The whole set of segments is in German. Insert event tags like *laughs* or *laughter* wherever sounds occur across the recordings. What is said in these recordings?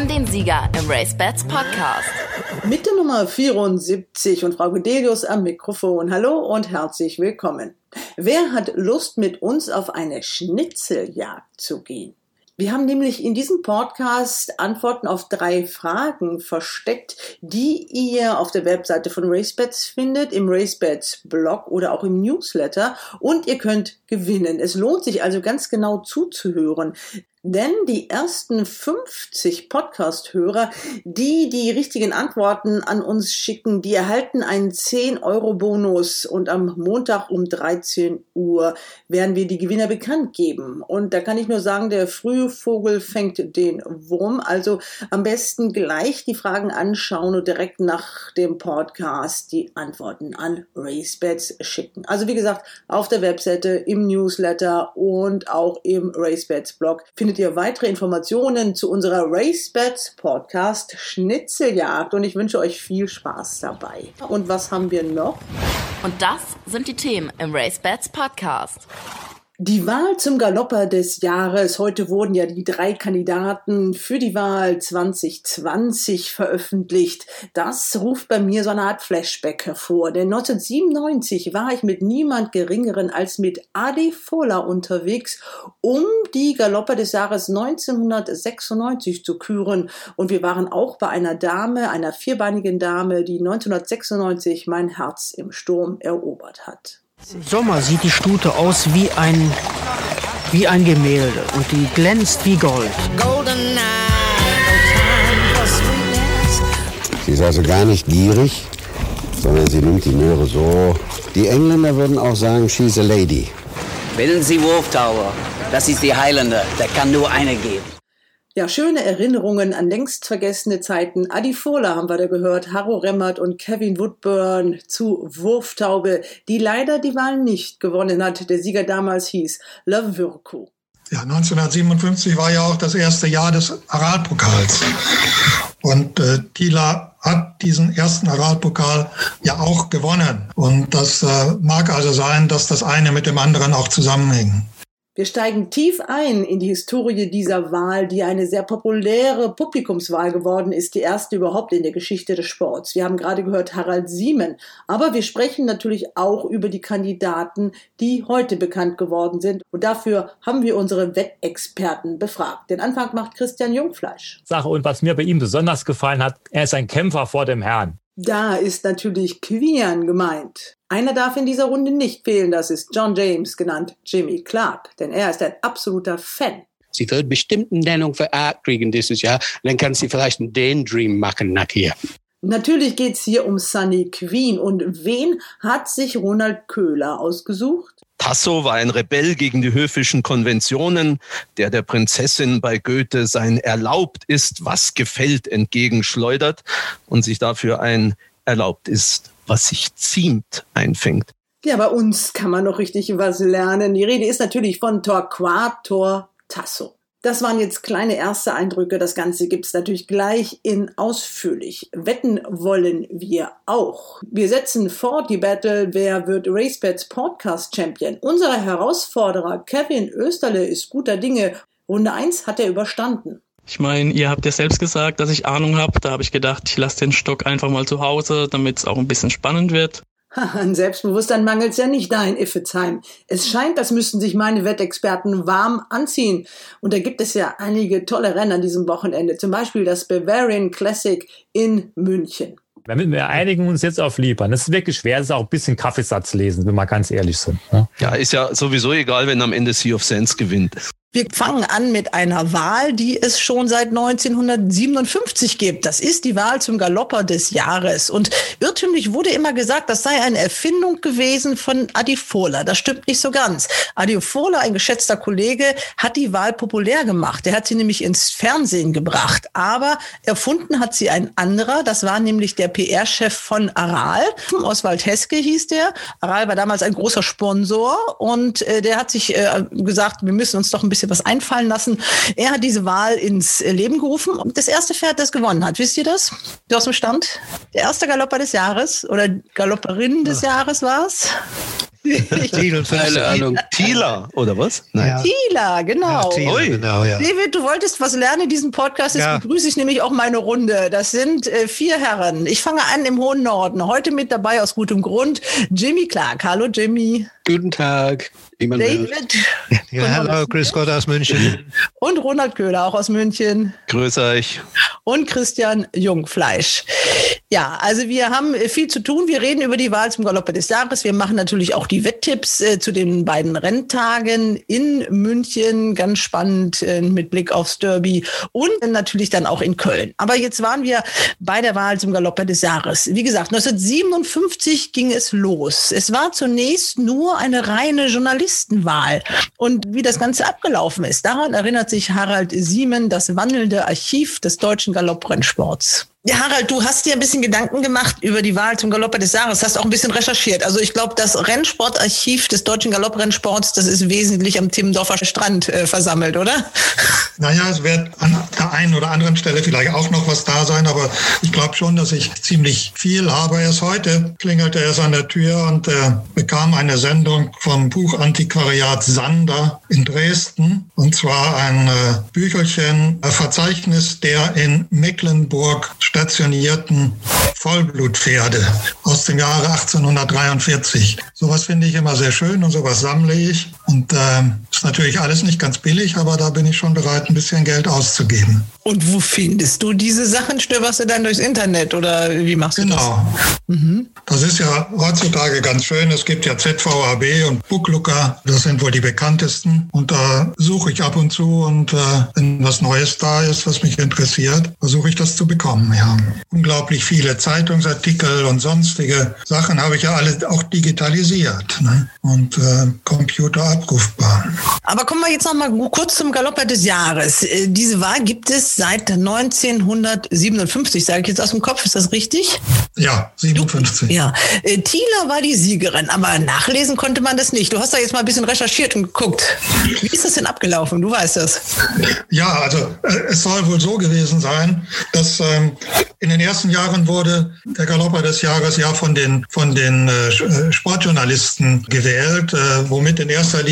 haben den Sieger im Race Bats Podcast. Mit der Nummer 74 und Frau Gedelius am Mikrofon. Hallo und herzlich willkommen. Wer hat Lust, mit uns auf eine Schnitzeljagd zu gehen? Wir haben nämlich in diesem Podcast Antworten auf drei Fragen versteckt, die ihr auf der Webseite von RaceBets findet, im RaceBets Blog oder auch im Newsletter und ihr könnt gewinnen. Es lohnt sich also ganz genau zuzuhören. Denn die ersten 50 Podcast-Hörer, die die richtigen Antworten an uns schicken, die erhalten einen 10-Euro-Bonus und am Montag um 13 Uhr werden wir die Gewinner bekannt geben. Und da kann ich nur sagen, der frühe Vogel fängt den Wurm. Also am besten gleich die Fragen anschauen und direkt nach dem Podcast die Antworten an RaceBets schicken. Also wie gesagt, auf der Webseite, im Newsletter und auch im RaceBets Blog findet findet ihr weitere Informationen zu unserer RaceBets Podcast Schnitzeljagd und ich wünsche euch viel Spaß dabei. Und was haben wir noch? Und das sind die Themen im RaceBets Podcast. Die Wahl zum Galopper des Jahres. Heute wurden ja die drei Kandidaten für die Wahl 2020 veröffentlicht. Das ruft bei mir so eine Art Flashback hervor. Denn 1997 war ich mit niemand Geringeren als mit Adi Fola unterwegs, um die Galopper des Jahres 1996 zu küren. Und wir waren auch bei einer Dame, einer vierbeinigen Dame, die 1996 mein Herz im Sturm erobert hat. Sommer sieht die Stute aus wie ein, wie ein Gemälde und die glänzt wie Gold. Sie ist also gar nicht gierig, sondern sie nimmt die Möhre so. Die Engländer würden auch sagen, she's a lady. Wählen Sie Wolf Tower. Das ist die Heilende. Da kann nur eine geben. Ja, schöne Erinnerungen an längst vergessene Zeiten. Adi Fola haben wir da gehört, Harro Remmert und Kevin Woodburn zu Wurftaube, die leider die Wahl nicht gewonnen hat. Der Sieger damals hieß Lavurko. Ja, 1957 war ja auch das erste Jahr des Aralpokals. Und äh, Tila hat diesen ersten Aralpokal ja auch gewonnen. Und das äh, mag also sein, dass das eine mit dem anderen auch zusammenhängt. Wir steigen tief ein in die Historie dieser Wahl, die eine sehr populäre Publikumswahl geworden ist, die erste überhaupt in der Geschichte des Sports. Wir haben gerade gehört Harald Siemen, aber wir sprechen natürlich auch über die Kandidaten, die heute bekannt geworden sind. Und dafür haben wir unsere Wettexperten befragt. Den Anfang macht Christian Jungfleisch. Sache und was mir bei ihm besonders gefallen hat, er ist ein Kämpfer vor dem Herrn. Da ist natürlich Quian gemeint. Einer darf in dieser Runde nicht fehlen, das ist John James, genannt Jimmy Clark, denn er ist ein absoluter Fan. Sie wird bestimmt eine Nennung für Art kriegen dieses Jahr. Dann kann sie vielleicht einen Daydream machen nachher. Natürlich geht's hier um Sunny Queen. Und wen hat sich Ronald Köhler ausgesucht? Tasso war ein Rebell gegen die höfischen Konventionen, der der Prinzessin bei Goethe sein erlaubt ist, was gefällt, entgegenschleudert und sich dafür ein erlaubt ist, was sich ziemt, einfängt. Ja, bei uns kann man noch richtig was lernen. Die Rede ist natürlich von Torquator Tasso. Das waren jetzt kleine erste Eindrücke. Das Ganze gibt's natürlich gleich in ausführlich. Wetten wollen wir auch. Wir setzen fort die Battle. Wer wird RaceBets Podcast Champion? Unser Herausforderer Kevin Österle ist guter Dinge. Runde 1 hat er überstanden. Ich meine, ihr habt ja selbst gesagt, dass ich Ahnung habe. Da habe ich gedacht, ich lasse den Stock einfach mal zu Hause, damit es auch ein bisschen spannend wird. *laughs* An Selbstbewusstsein mangelt es ja nicht da in Iffezheim. Es scheint, als müssten sich meine Wettexperten warm anziehen. Und da gibt es ja einige tolle Rennen an diesem Wochenende. Zum Beispiel das Bavarian Classic in München. Wir einigen uns jetzt auf Liebern. Das ist wirklich schwer. Das ist auch ein bisschen Kaffeesatz lesen, wenn wir ganz ehrlich sind. Ne? Ja, ist ja sowieso egal, wenn am Ende Sea of Sense gewinnt. Wir fangen an mit einer Wahl, die es schon seit 1957 gibt. Das ist die Wahl zum Galopper des Jahres. Und irrtümlich wurde immer gesagt, das sei eine Erfindung gewesen von Adi Fola. Das stimmt nicht so ganz. Adi Fola, ein geschätzter Kollege, hat die Wahl populär gemacht. Er hat sie nämlich ins Fernsehen gebracht. Aber erfunden hat sie ein anderer. Das war nämlich der PR-Chef von Aral. Oswald Heske hieß der. Aral war damals ein großer Sponsor und äh, der hat sich äh, gesagt, wir müssen uns doch ein bisschen bisschen was einfallen lassen. Er hat diese Wahl ins Leben gerufen. Das erste Pferd, das gewonnen hat, wisst ihr das? Du aus dem Stand? Der erste Galopper des Jahres oder Galopperin des Jahres war *laughs* es? Keine Ahnung. Tila, oder was? Ja. Tila, genau. Ja, Thiele, Ui. genau, ja. David, du wolltest was lernen in diesem Podcast. Jetzt Ja. begrüße ich nämlich auch meine Runde. Das sind äh, vier Herren. Ich fange an im hohen Norden. Heute mit dabei aus gutem Grund Jimmy Clark. Hallo Jimmy. Guten Tag. Immanuel. David Ja, hallo, grüß Gott aus München. und Ronald Köhler auch aus München. Grüß euch. und Christian Jungfleisch. Ja, also wir haben äh, viel zu tun. Wir reden über die Wahl zum Galoppe des Jahres. Wir machen natürlich auch die Wetttipps äh, zu den beiden Renntagen in München. Ganz spannend äh, mit Blick aufs Derby und natürlich dann auch in Köln. Aber jetzt waren wir bei der Wahl zum Galoppe des Jahres. Wie gesagt, 1957 ging es los. Es war zunächst nur eine reine Journalistenwahl. Und wie das Ganze abgelaufen ist, daran erinnert sich Harald Siemen, das wandelnde Archiv des deutschen Galopprennsports. Ja, Harald, du hast dir ein bisschen Gedanken gemacht über die Wahl zum Galopper des Jahres, hast auch ein bisschen recherchiert. Also ich glaube, das Rennsportarchiv des deutschen Galopprennsports, das ist wesentlich am Timmendorfer Strand äh, versammelt, oder? Naja, es wird an der einen oder anderen Stelle vielleicht auch noch was da sein, aber ich glaube schon, dass ich ziemlich viel habe. Erst heute klingelte es an der Tür und äh, bekam eine Sendung vom Buchantiquariat Sander in Dresden. Und zwar ein äh, Büchelchen, ein Verzeichnis der in Mecklenburg stationierten Vollblutpferde aus dem Jahre 1843. Sowas finde ich immer sehr schön und sowas sammle ich. Und äh, ist natürlich alles nicht ganz billig, aber da bin ich schon bereit, ein bisschen Geld auszugeben. Und wo findest du diese Sachen? Stöberst du dann durchs Internet oder wie machst du Genau. Das ist ja heutzutage ganz schön. Es gibt ja ZVAB und Booklooker. Das sind wohl die bekanntesten. Und da suche ich ab und zu. Und äh, wenn was Neues da ist, was mich interessiert, versuche ich das zu bekommen. Ja. Unglaublich viele Zeitungsartikel und sonstige Sachen habe ich ja alle auch digitalisiert ne? und äh, Computer abrufbar. Aber kommen wir jetzt noch mal kurz zum Galopper des Jahres. Äh, Diese Wahl gibt es seit 1957, sage ich jetzt aus dem Kopf. Ist das richtig? Ja, 57. Ja. Äh, Thieler war die Siegerin, aber nachlesen konnte man das nicht. Du hast da jetzt mal ein bisschen recherchiert und geguckt. Wie ist das denn abgelaufen? Du weißt das. Ja, also äh, es soll wohl so gewesen sein, dass ähm, in den ersten Jahren wurde der Galopper des Jahres ja von den von den äh, Sportjournalisten gewählt, äh, womit in erster Linie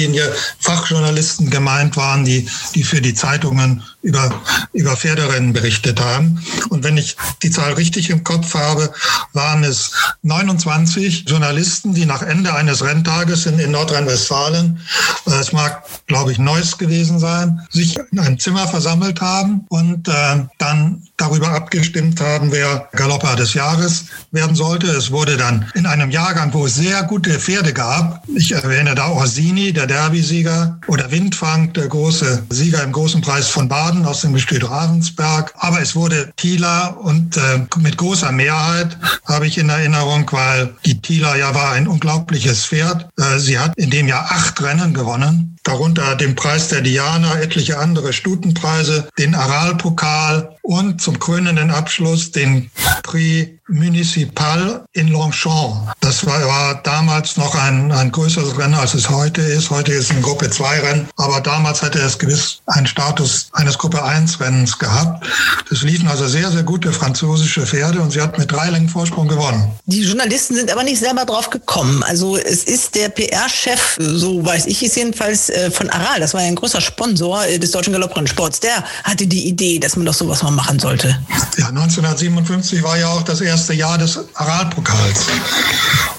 Fachjournalisten gemeint waren, die die für die Zeitungen über über Pferderennen berichtet haben. Und wenn ich die Zahl richtig im Kopf habe, waren es 29 Journalisten, die nach Ende eines Renntages in, in Nordrhein-Westfalen, äh, es mag, glaube ich, Neuss gewesen sein, sich in einem Zimmer versammelt haben und äh, dann darüber abgestimmt haben, wer Galopper des Jahres werden sollte. Es wurde dann in einem Jahrgang, wo es sehr gute Pferde gab, ich erwähne da Orsini, der Derby-Sieger, oder Windfang, der große Sieger im großen Preis von Baden aus dem Gestüt Ravensberg. Aber es wurde Thieler und äh, mit großer Mehrheit habe ich in Erinnerung, weil die Thieler ja war ein unglaubliches Pferd. Äh, sie hat in dem Jahr acht Rennen gewonnen, darunter den Preis der Diana, etliche andere Stutenpreise, den Aralpokal und zum krönenden Abschluss den Prix Municipal in Longchamp. Das war, war damals noch ein, ein größeres Rennen, als es heute ist. Heute ist es ein Gruppe 2 Rennen, aber damals hatte es gewiss einen Status eines Gruppe 1 Rennens gehabt. Es liefen also sehr, sehr gute französische Pferde und sie hat mit drei Längen Vorsprung gewonnen. Die Journalisten sind aber nicht selber drauf gekommen. Also es ist der PR-Chef, so weiß ich es jedenfalls, äh, von Aral, das war ja ein großer Sponsor äh, des deutschen Galopprennsports, der hatte die Idee, dass man doch sowas mal machen sollte. Ja, 1957 war ja auch das erste Jahr des Aralpokals.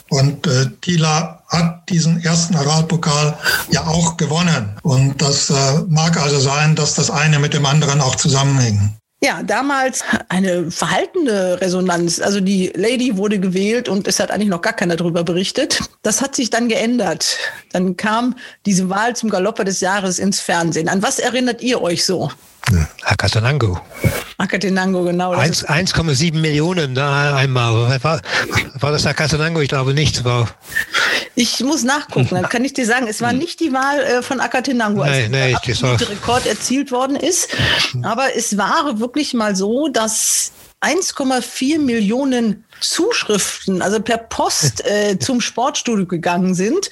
Und äh, Thieler hat diesen ersten Aralpokal ja auch gewonnen. Und das äh, mag also sein, dass das eine mit dem anderen auch zusammenhängt. Ja, damals eine verhaltene Resonanz. Also die Lady wurde gewählt und es hat eigentlich noch gar keiner darüber berichtet. Das hat sich dann geändert. Dann kam diese Wahl zum Galopper des Jahres ins Fernsehen. An was erinnert ihr euch so? Akatenango, genau. das ist- 1,7 Millionen da einmal. War, war das Akatanango? Ich glaube nicht. War, Ich muss nachgucken, dann kann ich dir sagen, es war nicht die Wahl äh, von Akatenango, als Nee, nee, der Rekord erzielt worden ist. Aber es war wirklich mal so, dass 1,4 Millionen Zuschriften, also per Post *laughs* äh, zum Sportstudio gegangen sind.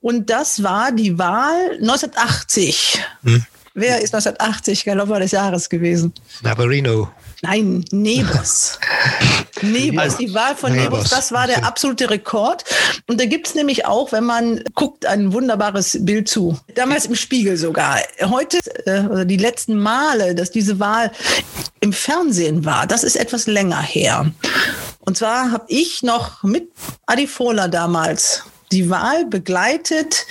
Und das war die Wahl 1980. Hm. Wer ist 1980 Galopper des Jahres gewesen? Navarino. Nein, Nebus. *laughs* Nebus, Also, die Wahl von Nebus, Nebus, das war der absolute Rekord. Und da gibt's nämlich auch, wenn man guckt, ein wunderbares Bild zu. Damals im Spiegel sogar. Heute, äh, die letzten Male, dass diese Wahl im Fernsehen war, das ist etwas länger her. Und zwar habe ich noch mit Adi Fohler damals die Wahl begleitet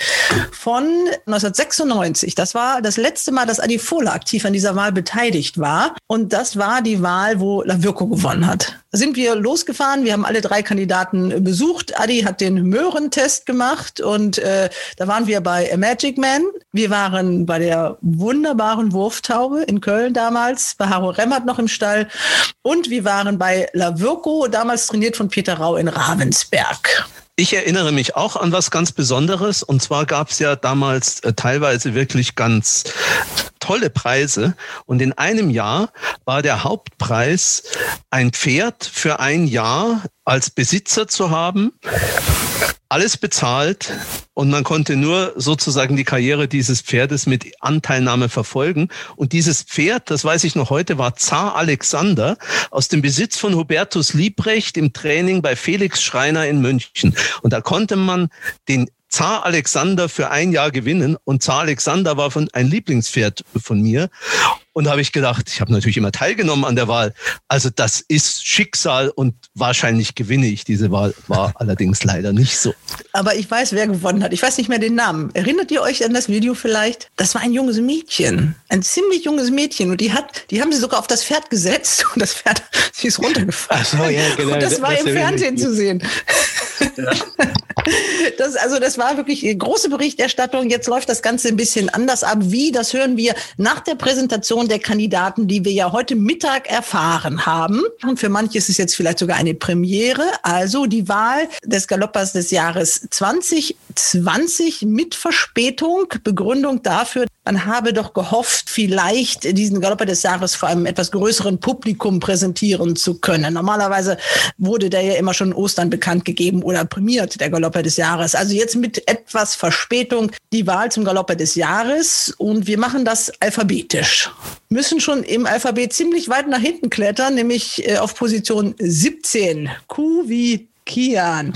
von 1996. Das war das letzte Mal, dass Adi Fohler aktiv an dieser Wahl beteiligt war. Und das war die Wahl, wo Lavirko gewonnen hat. Da sind wir losgefahren. Wir haben alle drei Kandidaten besucht. Adi hat den Möhrentest gemacht und äh, da waren wir bei A Magic Man. Wir waren bei der wunderbaren Wurftaube in Köln damals, bei Haro Remmert noch im Stall. Und wir waren bei Lavirko, damals trainiert von Peter Rau in Ravensberg. Ich erinnere mich auch an was ganz Besonderes. Und zwar gab es ja damals äh, teilweise wirklich ganz tolle Preise. Und in einem Jahr war der Hauptpreis, ein Pferd für ein Jahr als Besitzer zu haben. Alles bezahlt und man konnte nur sozusagen die Karriere dieses Pferdes mit Anteilnahme verfolgen. Und dieses Pferd, das weiß ich noch heute, war Zar Alexander aus dem Besitz von Hubertus Liebrecht im Training bei Felix Schreiner in München. Und da konnte man den Zar Alexander für ein Jahr gewinnen. Und Zar Alexander war von ein Lieblingspferd von mir und da habe ich gedacht, ich habe natürlich immer teilgenommen an der Wahl. Also das ist Schicksal und wahrscheinlich gewinne ich diese Wahl. War *laughs* allerdings leider nicht so. Aber ich weiß, wer gewonnen hat. Ich weiß nicht mehr den Namen. Erinnert ihr euch an das Video vielleicht? Das war ein junges Mädchen. Ein ziemlich junges Mädchen. Und die hat, die haben sie sogar auf das Pferd gesetzt und das Pferd, *laughs* sie ist runtergefallen. So, ja, genau. Und das war Das im Fernsehen zu sehen. *laughs* Das, also das war wirklich eine große Berichterstattung. Jetzt läuft das Ganze ein bisschen anders ab. Wie, das hören wir nach der Präsentation der Kandidaten, die wir ja heute Mittag erfahren haben. Und für manche ist es jetzt vielleicht sogar eine Premiere. Also die Wahl des Galoppers des Jahres 2020 mit Verspätung. Begründung dafür, man habe doch gehofft, vielleicht diesen Galopper des Jahres vor einem etwas größeren Publikum präsentieren zu können. Normalerweise wurde der ja immer schon Ostern bekannt gegeben oder prämiert, der Galopper des Jahres. Also jetzt mit etwas Verspätung die Wahl zum Galopper des Jahres und wir machen das alphabetisch. Müssen schon im Alphabet ziemlich weit nach hinten klettern, nämlich äh, auf Position 17. Q wie Kian.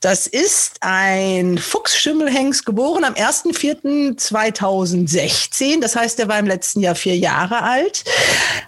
Das ist ein Fuchsschimmelhengst, geboren am 1.4.2016. Das heißt, er war im letzten Jahr vier Jahre alt,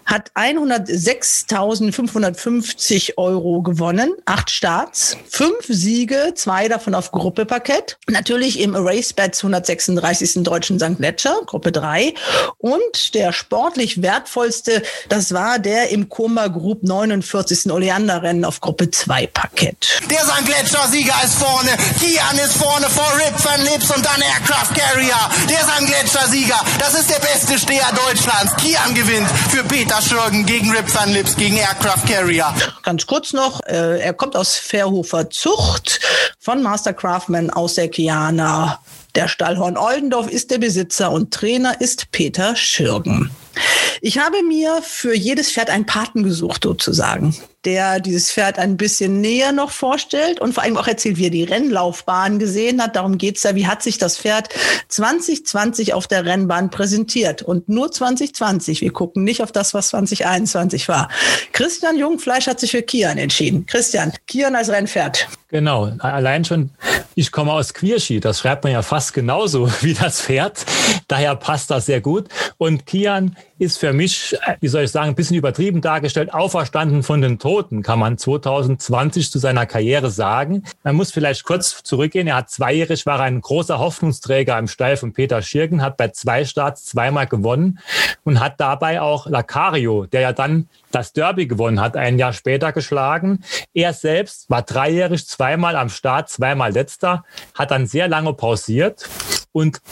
hat 106.550 Euro gewonnen, acht Starts, fünf Siege, zwei davon auf Gruppeparkett. Natürlich im RaceBets 136. Deutschen St. Gletscher, Gruppe 3. Und der sportlich wertvollste, das war der im Koma Group 49. Oleander-Rennen auf Gruppe 2 Parkett. Der St. Gletscher-Sieger ist vorne, Kian ist vorne vor Rip Van Lips und dann Aircraft Carrier. Der St. Gletscher-Sieger, das ist der beste Steher Deutschlands. Kian gewinnt für Peter Schürgen gegen Rip Van Lips, gegen Aircraft Carrier. Ganz kurz noch, äh, er kommt aus Fairhofer Zucht von Master Craftman aus der Kiana. Der Stallhorn Oldendorf ist der Besitzer und Trainer ist Peter Schürgen. Ich habe mir für jedes Pferd einen Paten gesucht, sozusagen, der dieses Pferd ein bisschen näher noch vorstellt und vor allem auch erzählt, wie er die Rennlaufbahn gesehen hat. Darum geht's ja. Wie hat sich das Pferd 2020 auf der Rennbahn präsentiert? Und nur 2020. Wir gucken nicht auf das, was 2021 war. Christian Jungfleisch hat sich für Kian entschieden. Christian, Kian als Rennpferd. Genau, allein schon, ich komme aus Quierschi, das schreibt man ja fast genauso *laughs* wie das Pferd. Daher passt das sehr gut. Und Kian ist für mich, wie soll ich sagen, ein bisschen übertrieben dargestellt, auferstanden von den Toten, kann man 2020 zu seiner Karriere sagen. Man muss vielleicht kurz zurückgehen. Er hat zweijährig, war ein großer Hoffnungsträger im Stall von Peter Schirgen, hat bei zwei Starts zweimal gewonnen und hat dabei auch Lacario, der ja dann das Derby gewonnen hat, ein Jahr später geschlagen. Er selbst war dreijährig, zweimal am Start, zweimal letzter, hat dann sehr lange pausiert und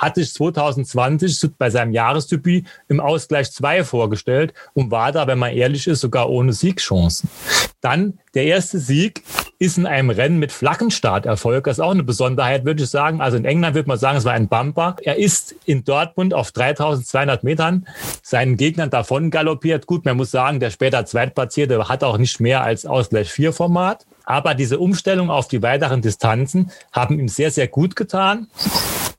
hat sich 2020 bei seinem Jahresdebüt im Ausgleich 2 vorgestellt und war da, wenn man ehrlich ist, sogar ohne Siegchancen. Dann der erste Sieg ist in einem Rennen mit Flaggenstarterfolg. Das ist auch eine Besonderheit, würde ich sagen. Also in England würde man sagen, es war ein Bumper. Er ist in Dortmund auf 3200 Metern seinen Gegnern davon galoppiert. Gut, man muss sagen, der später Zweitplatzierte hat auch nicht mehr als Ausgleich 4 Format. Aber diese Umstellung auf die weiteren Distanzen haben ihm sehr, sehr gut getan.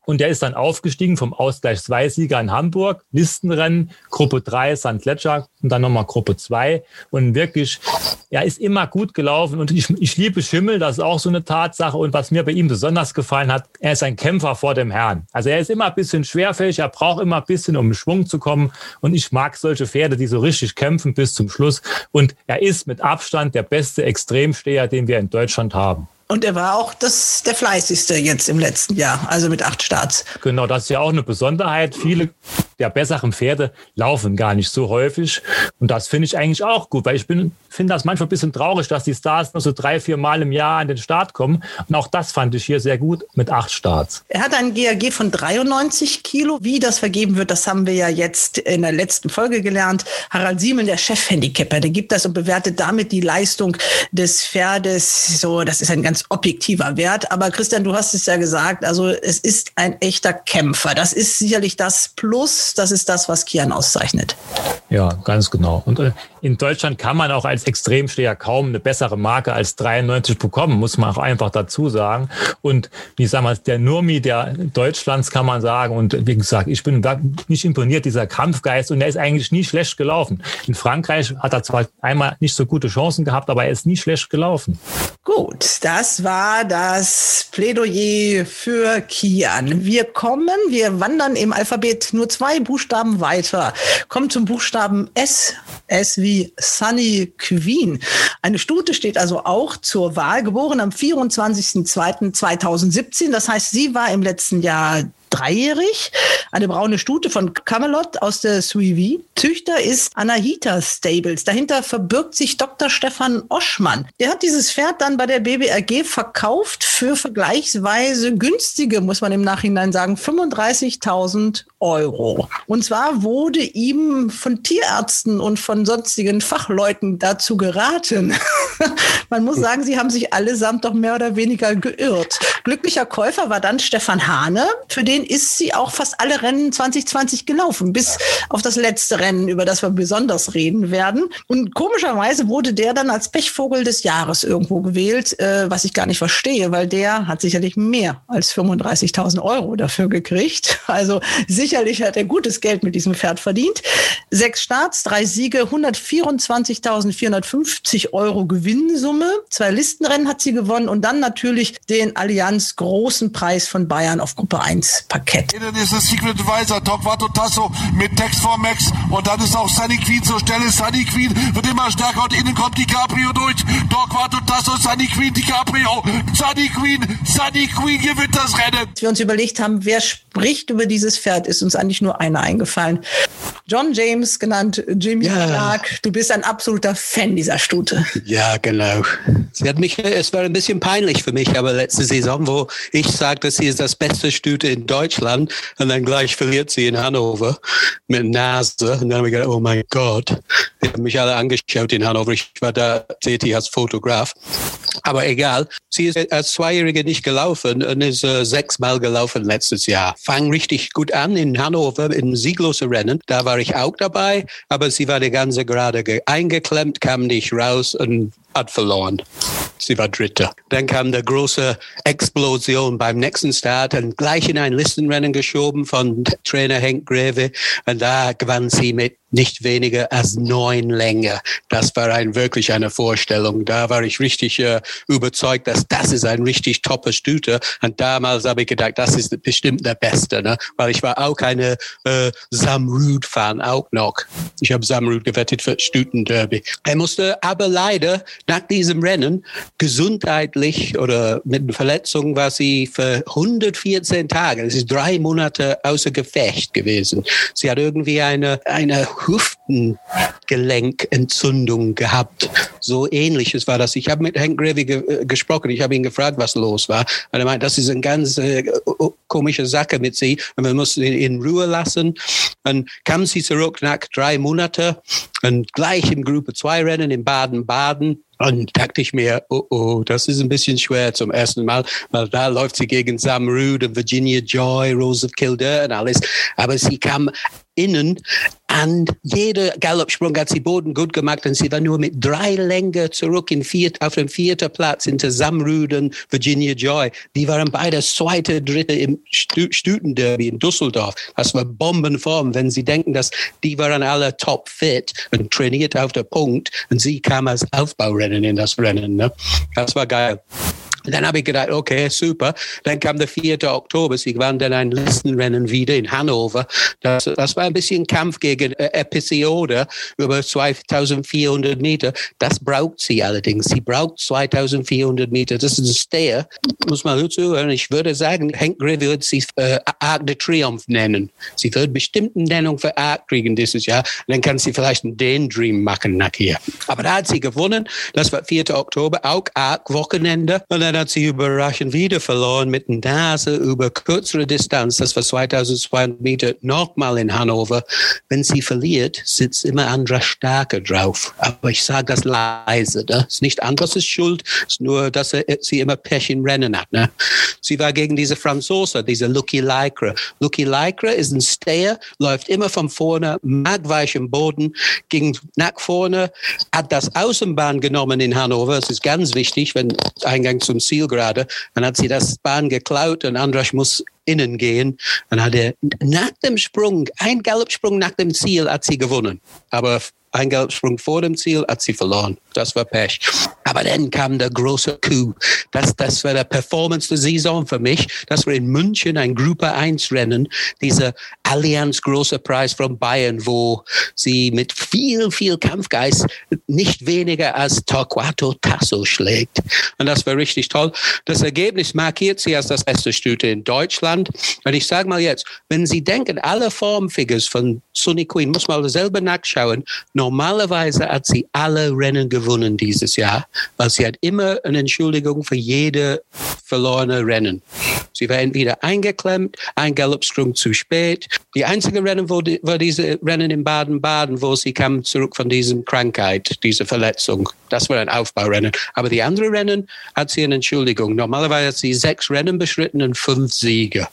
Und der ist dann aufgestiegen vom Ausgleich 2-Sieger in Hamburg, Listenrennen, Gruppe 3 St. Ledger und dann nochmal Gruppe 2. Und wirklich, er ist immer gut gelaufen und ich, ich liebe Schimmel, das ist auch so eine Tatsache. Und was mir bei ihm besonders gefallen hat, er ist ein Kämpfer vor dem Herrn. Also er ist immer ein bisschen schwerfällig, er braucht immer ein bisschen, um in Schwung zu kommen. Und ich mag solche Pferde, die so richtig kämpfen bis zum Schluss. Und er ist mit Abstand der beste Extremsteher, den wir in Deutschland haben. Und er war auch das, der fleißigste jetzt im letzten Jahr, also mit acht Starts. Genau, das ist ja auch eine Besonderheit. Viele der besseren Pferde laufen gar nicht so häufig. Und das finde ich eigentlich auch gut, weil ich bin, finde das manchmal ein bisschen traurig, dass die Stars nur so drei, vier Mal im Jahr an den Start kommen. Und auch das fand ich hier sehr gut mit acht Starts. Er hat einen GAG von 93 Kilo. Wie das vergeben wird, das haben wir ja jetzt in der letzten Folge gelernt. Harald Siemel, der Chefhandicapper, der gibt das und bewertet damit die Leistung des Pferdes. So, das ist ein ganz objektiver Wert. Aber Christian, du hast es ja gesagt, also es ist ein echter Kämpfer. Das ist sicherlich das Plus das ist das, was Kian auszeichnet. Ja, ganz genau. Und äh, in Deutschland kann man auch als Extremsteher kaum eine bessere Marke als 93 bekommen, muss man auch einfach dazu sagen. Und wie sagen wir, der Nurmi der Deutschlands kann man sagen. Und wie gesagt, ich bin nicht imponiert, dieser Kampfgeist. Und er ist eigentlich nie schlecht gelaufen. In Frankreich hat er zwar einmal nicht so gute Chancen gehabt, aber er ist nie schlecht gelaufen. Gut, das war das Plädoyer für Kian. Wir kommen, wir wandern im Alphabet nur zwei Buchstaben weiter. Kommen zum Buchstaben S. S wie Sunny Queen. Eine Stute steht also auch zur Wahl, geboren am 24.02.2017. Das heißt, sie war im letzten Jahr dreijährig. Eine braune Stute von Camelot aus der Suivi. Züchter ist Anahita Stables. Dahinter verbirgt sich Dr. Stefan Oschmann. Der hat dieses Pferd dann bei der BBRG verkauft für vergleichsweise günstige, muss man im Nachhinein sagen, 35.000 Euro. Und zwar wurde ihm von Tierärzten und von sonstigen Fachleuten dazu geraten. *laughs* man muss sagen, sie haben sich allesamt doch mehr oder weniger geirrt. Glücklicher Käufer war dann Stefan Hane, für den ist sie auch fast alle Rennen 2020 gelaufen, bis auf das letzte Rennen, über das wir besonders reden werden. Und komischerweise wurde der dann als Pechvogel des Jahres irgendwo gewählt, äh, was ich gar nicht verstehe, weil der hat sicherlich mehr als 35.000 Euro dafür gekriegt. *laughs* Also sicherlich hat er gutes Geld mit diesem Pferd verdient. Sechs Starts, drei Siege, 124.450 Euro Gewinnsumme. Zwei Listenrennen hat sie gewonnen und dann natürlich den Allianz großen Preis von Bayern auf Gruppe 1 Parkett. Innen ist es Secret Advisor, Torquato Tasso mit Text for Max und dann ist auch Sunny Queen zur Stelle. Sunny Queen wird immer stärker und innen kommt DiCaprio durch. Torquato Tasso, Sunny Queen, DiCaprio. Sunny Queen, Sunny Queen gewinnt das Rennen. Als wir uns überlegt haben, wer spricht über dieses Pferd, ist uns eigentlich nur einer eingefallen. John James, genannt Jimmy ja. Clark. Du bist ein absoluter Fan dieser Stute. Ja, genau. Sie hat mich, es war ein bisschen peinlich für mich, aber letzte Saison, wo ich sagte, sie ist das beste Stute in Deutschland und dann gleich verliert sie in Hannover mit Nase. Und dann habe ich gedacht, oh mein Gott. Die haben mich alle angeschaut in Hannover. Ich war da tätig als Fotograf. Aber egal. Sie ist als Zweijährige nicht gelaufen und ist äh, sechsmal gelaufen letztes Jahr. Fang richtig gut an in Hannover im sieglosen Rennen. Da war ich auch dabei, aber sie war die ganze gerade eingeklemmt, kam nicht raus und hat verloren. Sie war Dritte. Dann kam der große Explosion beim nächsten Start und gleich in ein Listenrennen geschoben von Trainer Henk Greve. Und da gewann sie mit nicht weniger als neun Länge. Das war ein, wirklich eine Vorstellung. Da war ich richtig äh, überzeugt, dass das ist ein richtig topper Stüter. Und damals habe ich gedacht, das ist bestimmt der Beste, ne? weil ich war auch eine äh, Samrud-Fan, auch noch. Ich habe Samrud gewettet für Stüten-Derby. Er musste aber leider nach diesem Rennen gesundheitlich oder mit einer Verletzung war sie für 114 Tage, das ist drei Monate außer Gefecht gewesen. Sie hat irgendwie eine, eine Hüftengelenkentzündung gehabt. So ähnliches war das. Ich habe mit Hank Grevy ge äh, gesprochen. Ich habe ihn gefragt, was los war. Und er meint, das ist eine ganz äh, komische Sache mit sie. Und wir mussten ihn in Ruhe lassen. Dann kam sie zurück nach drei Monaten und gleich im Gruppe 2 Rennen in Baden-Baden und dachte ich mir, oh, oh, das ist ein bisschen schwer zum ersten Mal, weil da läuft sie gegen Sam Rude und Virginia Joy, Rose of Kildare und alles. Aber sie kam innen und jeder Galoppsprung hat sie Boden gut gemacht und sie war nur mit drei länger zurück in vier, auf dem vierten Platz hinter Samruden, Virginia Joy. Die waren beide zweite, dritte im Stütenderby in Düsseldorf. Das war Bombenform, wenn Sie denken, dass die waren alle top fit und trainiert auf der Punkt und sie kamen als Aufbaurennen in das Rennen. Ne? Das war geil. Dann habe ich gedacht, okay, super. Dann kam der 4. Oktober. Sie waren dann ein Listenrennen wieder in Hannover. Das, das war ein bisschen Kampf gegen äh, Episode über 2400 Meter. Das braucht sie allerdings. Sie braucht 2400 Meter. Das ist ein Steher. Muss man zuhören. Ich würde sagen, Hank Griffith wird sie äh, Arc de Triomphe nennen. Sie wird bestimmt eine Nennung für Arc kriegen dieses Jahr. dann kann sie vielleicht einen Daydream machen nachher. Aber da hat sie gewonnen. Das war 4. Oktober. Auch Arc-Wochenende. Und dann dann hat sie überraschend wieder verloren mit Nase über kürzere Distanz. Das war 2200 Meter nochmal in Hannover. Wenn sie verliert, sitzt immer Andra Starke drauf. Aber ich sage das leise. Ne? Ist nicht Andras Schuld, es ist nur, dass er, sie immer Pech im Rennen hat. Ne? Sie war gegen diese Franzose, diese Lucky Lycra. Lucky Lycra ist ein Stayer, läuft immer von vorne, mag weich im Boden, ging nach vorne, hat das Außenbahn genommen in Hannover. Das ist ganz wichtig, wenn Eingang zum Zielgerade. Dann hat sie das Bahn geklaut und Andras muss innen gehen. Dann hat er nach dem Sprung, ein Galoppsprung nach dem Ziel, hat sie gewonnen. Aber ein Gelbsprung vor dem Ziel hat sie verloren. Das war Pech. Aber dann kam der große Coup. Das, das war der Performance der Saison für mich. Das war in München ein Gruppe 1 Rennen, dieser Allianz großer Preis von Bayern, wo sie mit viel, viel Kampfgeist nicht weniger als Torquato Tasso schlägt. Und das war richtig toll. Das Ergebnis markiert sie als das beste Stüte in Deutschland. Und ich sage mal jetzt, wenn Sie denken, alle Formfigures von Sunny Queen, muss man selber nachschauen, Normalerweise hat sie alle Rennen gewonnen dieses Jahr, weil sie hat immer eine Entschuldigung für jede verlorene Rennen. Sie war entweder eingeklemmt, ein Galoppsprung zu spät. Die einzige Rennen wo die, war diese Rennen in Baden-Baden, wo sie kam zurück von dieser Krankheit, dieser Verletzung. Das war ein Aufbaurennen. Aber die anderen Rennen hat sie eine Entschuldigung. Normalerweise hat sie sechs Rennen beschritten und fünf Siege.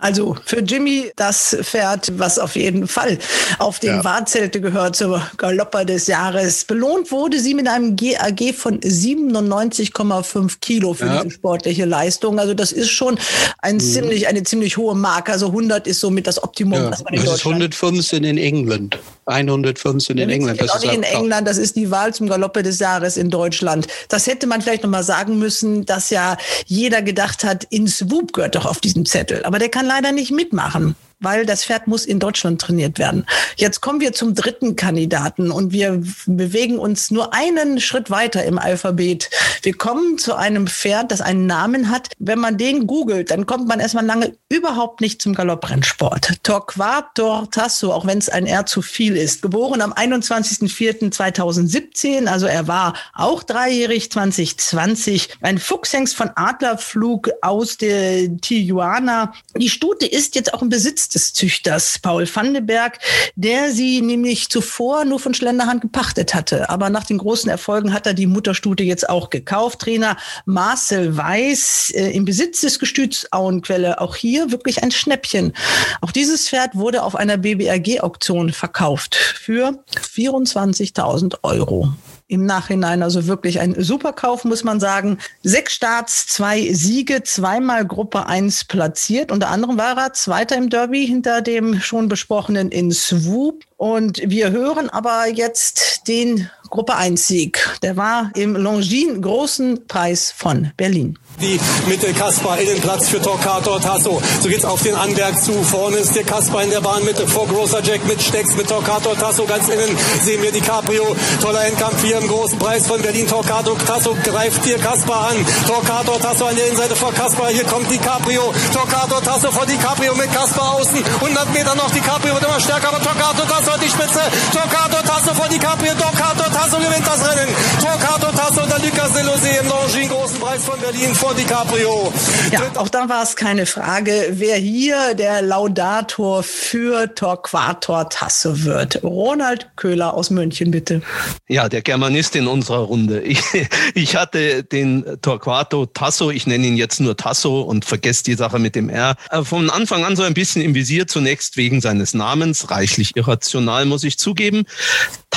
Also für Jimmy das Pferd, was auf jeden Fall auf den ja. Wahrzelte gehört zur Galopper des Jahres. Belohnt wurde sie mit einem GAG von 97,5 Kilo für ja. diese sportliche Leistung. Also das ist schon ein mhm. ziemlich, eine ziemlich hohe Marke. Also 100 ist somit das Optimum, ja. was man in das Deutschland... ist 115 in England. 115 in England. Das ist auch nicht in England, das ist die Wahl zum Galoppe des Jahres in Deutschland. Das hätte man vielleicht noch mal sagen müssen, dass ja jeder gedacht hat, ins Whoop gehört doch auf diesen Zettel. Aber der kann leider nicht mitmachen weil das Pferd muss in Deutschland trainiert werden. Jetzt kommen wir zum dritten Kandidaten und wir bewegen uns nur einen Schritt weiter im Alphabet. Wir kommen zu einem Pferd, das einen Namen hat. Wenn man den googelt, dann kommt man erstmal lange überhaupt nicht zum Galopprennsport. Torquator Tasso, auch wenn es ein R zu viel ist. Geboren am 21.04.2017, also er war auch dreijährig 2020. Ein Fuchshengst von Adlerflug aus der Tijuana. Die Stute ist jetzt auch im Besitz des Züchters Paul Vandenberg, der sie nämlich zuvor nur von Schlenderhand gepachtet hatte. Aber nach den großen Erfolgen hat er die Mutterstute jetzt auch gekauft. Trainer Marcel Weiß äh, im Besitz des Gestüts Auenquelle. Auch hier wirklich ein Schnäppchen. Auch dieses Pferd wurde auf einer BBRG-Auktion verkauft für 24.000 Euro im Nachhinein. Also wirklich ein Superkauf, muss man sagen. Sechs Starts, zwei Siege, zweimal Gruppe 1 platziert. Unter anderem war er Zweiter im Derby hinter dem schon besprochenen in Swoop. Und wir hören aber jetzt den Gruppe 1 Sieg. Der war im Longines Großen Preis von Berlin die Mitte Kaspar Innenplatz für Torquator Tasso. So geht's auf den Anberg zu. Vorne ist der Kaspar in der Bahnmitte vor Großer Jack mit Stecks mit Torquator Tasso. Ganz innen sehen wir die Cabrio. Toller Endkampf hier im großen Preis von Berlin. Torquator Tasso greift hier Kaspar an. Torquator Tasso an der Innenseite vor Kaspar. Hier kommt die Cabrio. Torquator Tasso vor die Cabrio mit Kaspar außen. 100 Meter noch. Die Cabrio wird immer stärker. Aber Torquator Tasso hat die Spitze. Torquator Tasso vor die Cabrio. Torquator Tasso gewinnt das Rennen. Torquator Tasso und der Lucas Delosé im Longines großen Preis von Berlin vor DiCaprio. Ja, auch da war es keine Frage, wer hier der Laudator für Torquator Tasso wird. Ronald Köhler aus München, bitte. Ja, der Germanist in unserer Runde. *laughs* Ich, ich hatte den Torquato Tasso, ich nenne ihn jetzt nur Tasso und vergesse die Sache mit dem R, äh, von Anfang an so ein bisschen im Visier, zunächst wegen seines Namens, reichlich irrational, muss ich zugeben.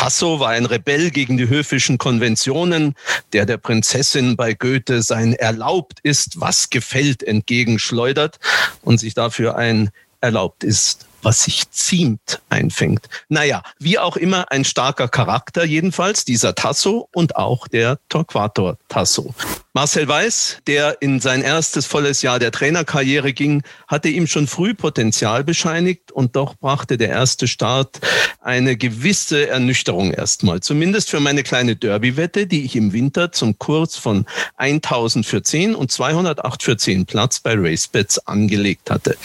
Tasso war ein Rebell gegen die höfischen Konventionen, der der Prinzessin bei Goethe sein erlaubt ist, was gefällt, entgegenschleudert und sich dafür ein erlaubt ist, was sich ziemt, einfängt. Naja, wie auch immer, ein starker Charakter jedenfalls, dieser Tasso und auch der Torquator Tasso. Marcel Weiß, der in sein erstes volles Jahr der Trainerkarriere ging, hatte ihm schon früh Potenzial bescheinigt und doch brachte der erste Start eine gewisse Ernüchterung erstmal. Zumindest für meine kleine Derby-Wette, die ich im Winter zum Kurs von 1000 für 10 und 208 für 10 Platz bei RaceBets angelegt hatte.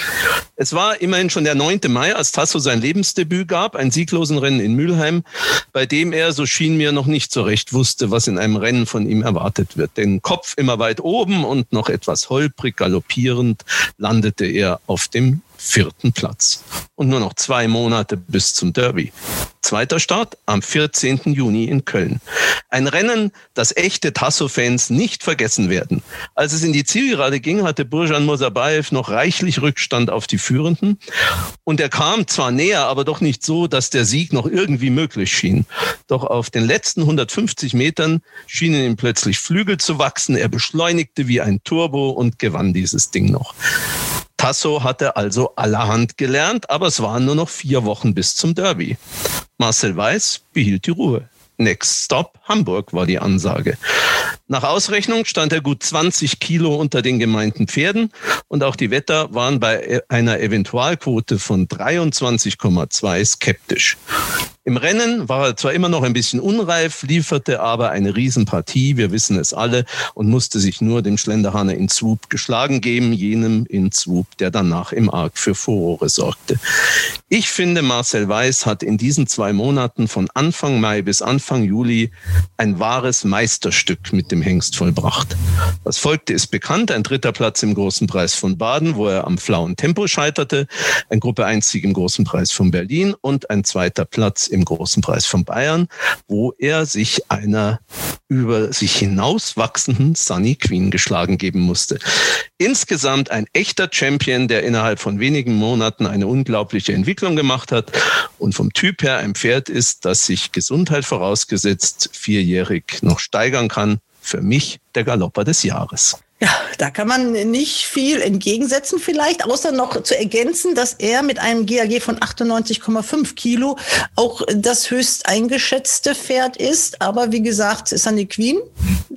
Es war immerhin schon der 9. Mai, als Tasso sein Lebensdebüt gab, ein sieglosen Rennen in Mülheim, bei dem er, so schien mir, noch nicht so recht wusste, was in einem Rennen von ihm erwartet wird. Den Kopf immer weit oben und noch etwas holprig galoppierend landete er auf dem vierten Platz. Und nur noch zwei Monate bis zum Derby. Zweiter Start am 14. Juni in Köln. Ein Rennen, das echte Tasso-Fans nicht vergessen werden. Als es in die Zielgerade ging, hatte Burjan Mosabayev noch reichlich Rückstand auf die Führenden. Und er kam zwar näher, aber doch nicht so, dass der Sieg noch irgendwie möglich schien. Doch auf den letzten 150 Metern schienen ihm plötzlich Flügel zu wachsen. Er beschleunigte wie ein Turbo und gewann dieses Ding noch. Tasso hatte also allerhand gelernt, aber es waren nur noch vier Wochen bis zum Derby. Marcel Weiß behielt die Ruhe. Next Stop Hamburg war die Ansage. Nach Ausrechnung stand er gut 20 Kilo unter den gemeinten Pferden und auch die Wetter waren bei einer Eventualquote von 23,2 skeptisch. Im Rennen war er zwar immer noch ein bisschen unreif, lieferte aber eine Riesenpartie, wir wissen es alle, und musste sich nur dem Schlenderhahner in Zub geschlagen geben, jenem in Zub, der danach im Arg für Furore sorgte. Ich finde, Marcel Weiß hat in diesen zwei Monaten von Anfang Mai bis Anfang Juli ein wahres Meisterstück mit dem Hengst vollbracht. Was folgte, ist bekannt. Ein dritter Platz im Großen Preis von Baden, wo er am flauen Tempo scheiterte, ein Gruppe 1 Sieg im Großen Preis von Berlin und ein zweiter Platz im Großen Preis von Bayern, wo er sich einer über sich hinauswachsenden Sunny Queen geschlagen geben musste. Insgesamt ein echter Champion, der innerhalb von wenigen Monaten eine unglaubliche Entwicklung gemacht hat und vom Typ her ein Pferd ist, das sich Gesundheit vorausgesetzt vierjährig noch steigern kann. Für mich der Galopper des Jahres. Ja, da kann man nicht viel entgegensetzen vielleicht, außer noch zu ergänzen, dass er mit einem GAG von 98,5 Kilo auch das höchst eingeschätzte Pferd ist. Aber wie gesagt, Sunny Queen,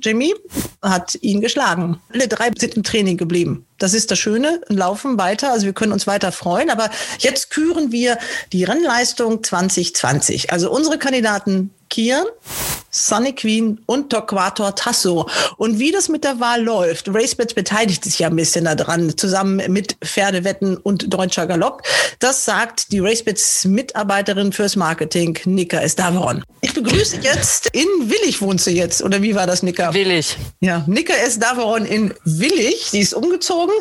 Jimmy, hat ihn geschlagen. Alle drei sind im Training geblieben. Das ist das Schöne, laufen weiter, also wir können uns weiter freuen. Aber jetzt küren wir die Rennleistung 2020. Also unsere Kandidaten Kian, Sunny Queen und Torquator Tasso. Und wie das mit der Wahl läuft, RaceBets beteiligt sich ja ein bisschen daran, zusammen mit Pferdewetten und Deutscher Galopp. Das sagt die RaceBets Mitarbeiterin fürs Marketing, Nika Estaveron. Ich begrüße jetzt in Willig wohnst du jetzt, oder wie war das, Nika? Willig. Ja, Nika Estaveron in Willig, sie ist umgezogen.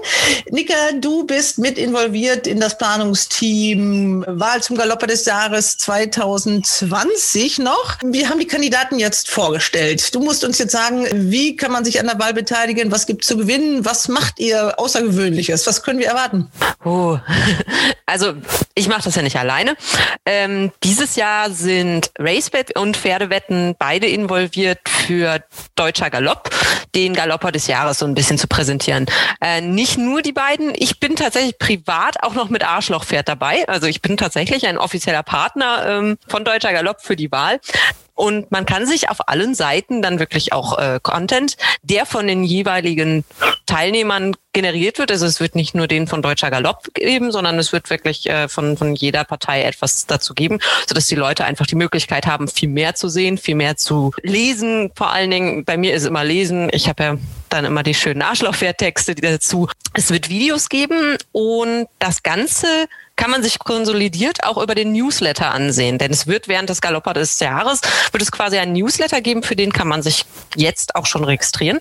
Nika, du bist mit involviert in das Planungsteam Wahl zum Galopper des Jahres 2020 noch. Wir haben die Kandidaten jetzt vorgestellt. Du musst uns jetzt sagen, wie kann man sich an der Wahl beteiligen? Was gibt zu gewinnen? Was macht ihr Außergewöhnliches? Was können wir erwarten? Oh. *laughs* Also ich mache das ja nicht alleine. Ähm, dieses Jahr sind Racebet und Pferdewetten beide involviert für Deutscher Galopp, den Galopper des Jahres so ein bisschen zu präsentieren. Äh, nicht nur die beiden, ich bin tatsächlich privat auch noch mit Arschlochpferd dabei. Also ich bin tatsächlich ein offizieller Partner ähm, von Deutscher Galopp für die Wahl. Und man kann sich auf allen Seiten dann wirklich auch äh, Content, der von den jeweiligen Teilnehmern generiert wird. Also es wird nicht nur den von Deutscher Galopp geben, sondern es wird wirklich äh, von, von jeder Partei etwas dazu geben, sodass die Leute einfach die Möglichkeit haben, viel mehr zu sehen, viel mehr zu lesen. Vor allen Dingen, bei mir ist immer lesen. Ich habe ja dann immer die schönen Arschlochwerttexte dazu. Es wird Videos geben und das Ganze kann man sich konsolidiert auch über den Newsletter ansehen. Denn es wird während des Galopper des Jahres, wird es quasi einen Newsletter geben, für den kann man sich jetzt auch schon registrieren.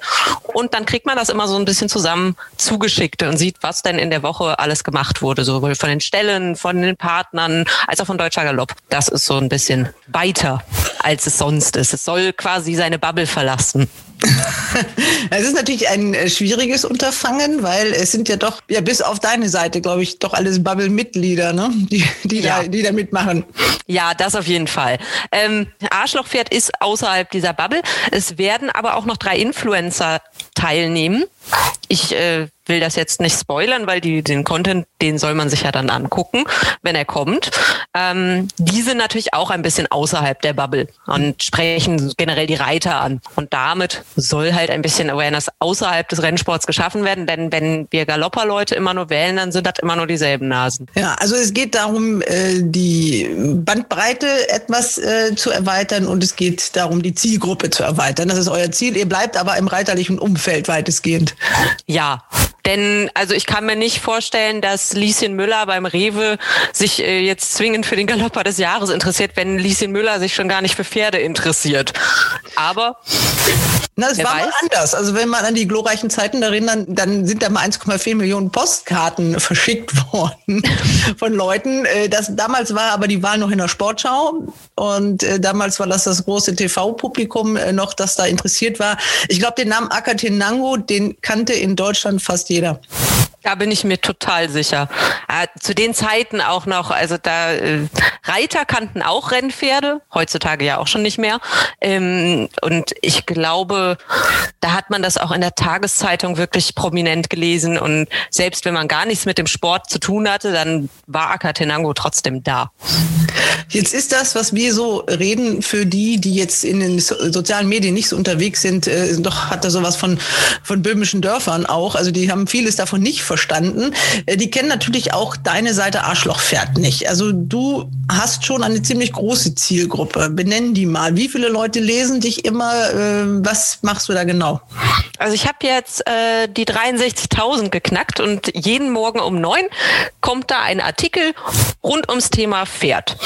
Und dann kriegt man das immer so ein bisschen zusammen zugeschickt und sieht, was denn in der Woche alles gemacht wurde, sowohl von den Stellen, von den Partnern, als auch von Deutscher Galopp. Das ist so ein bisschen weiter. als es sonst ist. Es soll quasi seine Bubble verlassen. *laughs* Es ist natürlich ein äh, schwieriges Unterfangen, weil es sind ja doch, ja, bis auf deine Seite, glaube ich, doch alles Bubble-Mitglieder, ne? die, die, Ja. da, die da mitmachen. Ja, das auf jeden Fall. Ähm, Arschlochpferd ist außerhalb dieser Bubble. Es werden aber auch noch drei Influencer teilnehmen. Ich äh, will das jetzt nicht spoilern, weil die, den Content, den soll man sich ja dann angucken, wenn er kommt. Ähm, die sind natürlich auch ein bisschen außerhalb der Bubble und sprechen generell die Reiter an. Und damit soll halt ein bisschen Awareness außerhalb des Rennsports geschaffen werden, denn wenn wir Galopper-Leute immer nur wählen, dann sind das immer nur dieselben Nasen. Ja, also es geht darum, äh, die Bandbreite etwas äh, zu erweitern und es geht darum, die Zielgruppe zu erweitern. Das ist euer Ziel. Ihr bleibt aber im reiterlichen Umfeld weitestgehend. Ja, denn also ich kann mir nicht vorstellen, dass Lieschen Müller beim Rewe sich äh, jetzt zwingend für den Galopper des Jahres interessiert, wenn Lieschen Müller sich schon gar nicht für Pferde interessiert. Aber Na, es Wer war mal weiß? anders. Also wenn man an die glorreichen Zeiten erinnert, dann sind da mal 1,4 Millionen Postkarten *laughs* verschickt worden *laughs* von Leuten. Äh, Das damals war aber die Wahl noch in der Sportschau und äh, damals war das das große TV-Publikum äh, noch, das da interessiert war. Ich glaube, den Namen Akatenango, den kannte in Deutschland fast jeder. Da bin ich mir total sicher. Zu den Zeiten auch noch, also da äh, Reiter kannten auch Rennpferde, heutzutage ja auch schon nicht mehr. Ähm, und ich glaube, da hat man das auch in der Tageszeitung wirklich prominent gelesen. Und selbst wenn man gar nichts mit dem Sport zu tun hatte, dann war Akatenango trotzdem da. Jetzt ist das, was wir so reden, für die, die jetzt in den so sozialen Medien nicht so unterwegs sind, äh, doch hat da sowas von, von böhmischen Dörfern auch. Also die haben vieles davon nicht verstanden. Äh, die kennen natürlich auch deine Seite Arschlochpferd nicht. Also du hast schon eine ziemlich große Zielgruppe. Benennen die mal. Wie viele Leute lesen dich immer? Äh, was machst du da genau? Also ich habe jetzt äh, die 63.000 geknackt und jeden Morgen um neun kommt da ein Artikel rund ums Thema Pferd.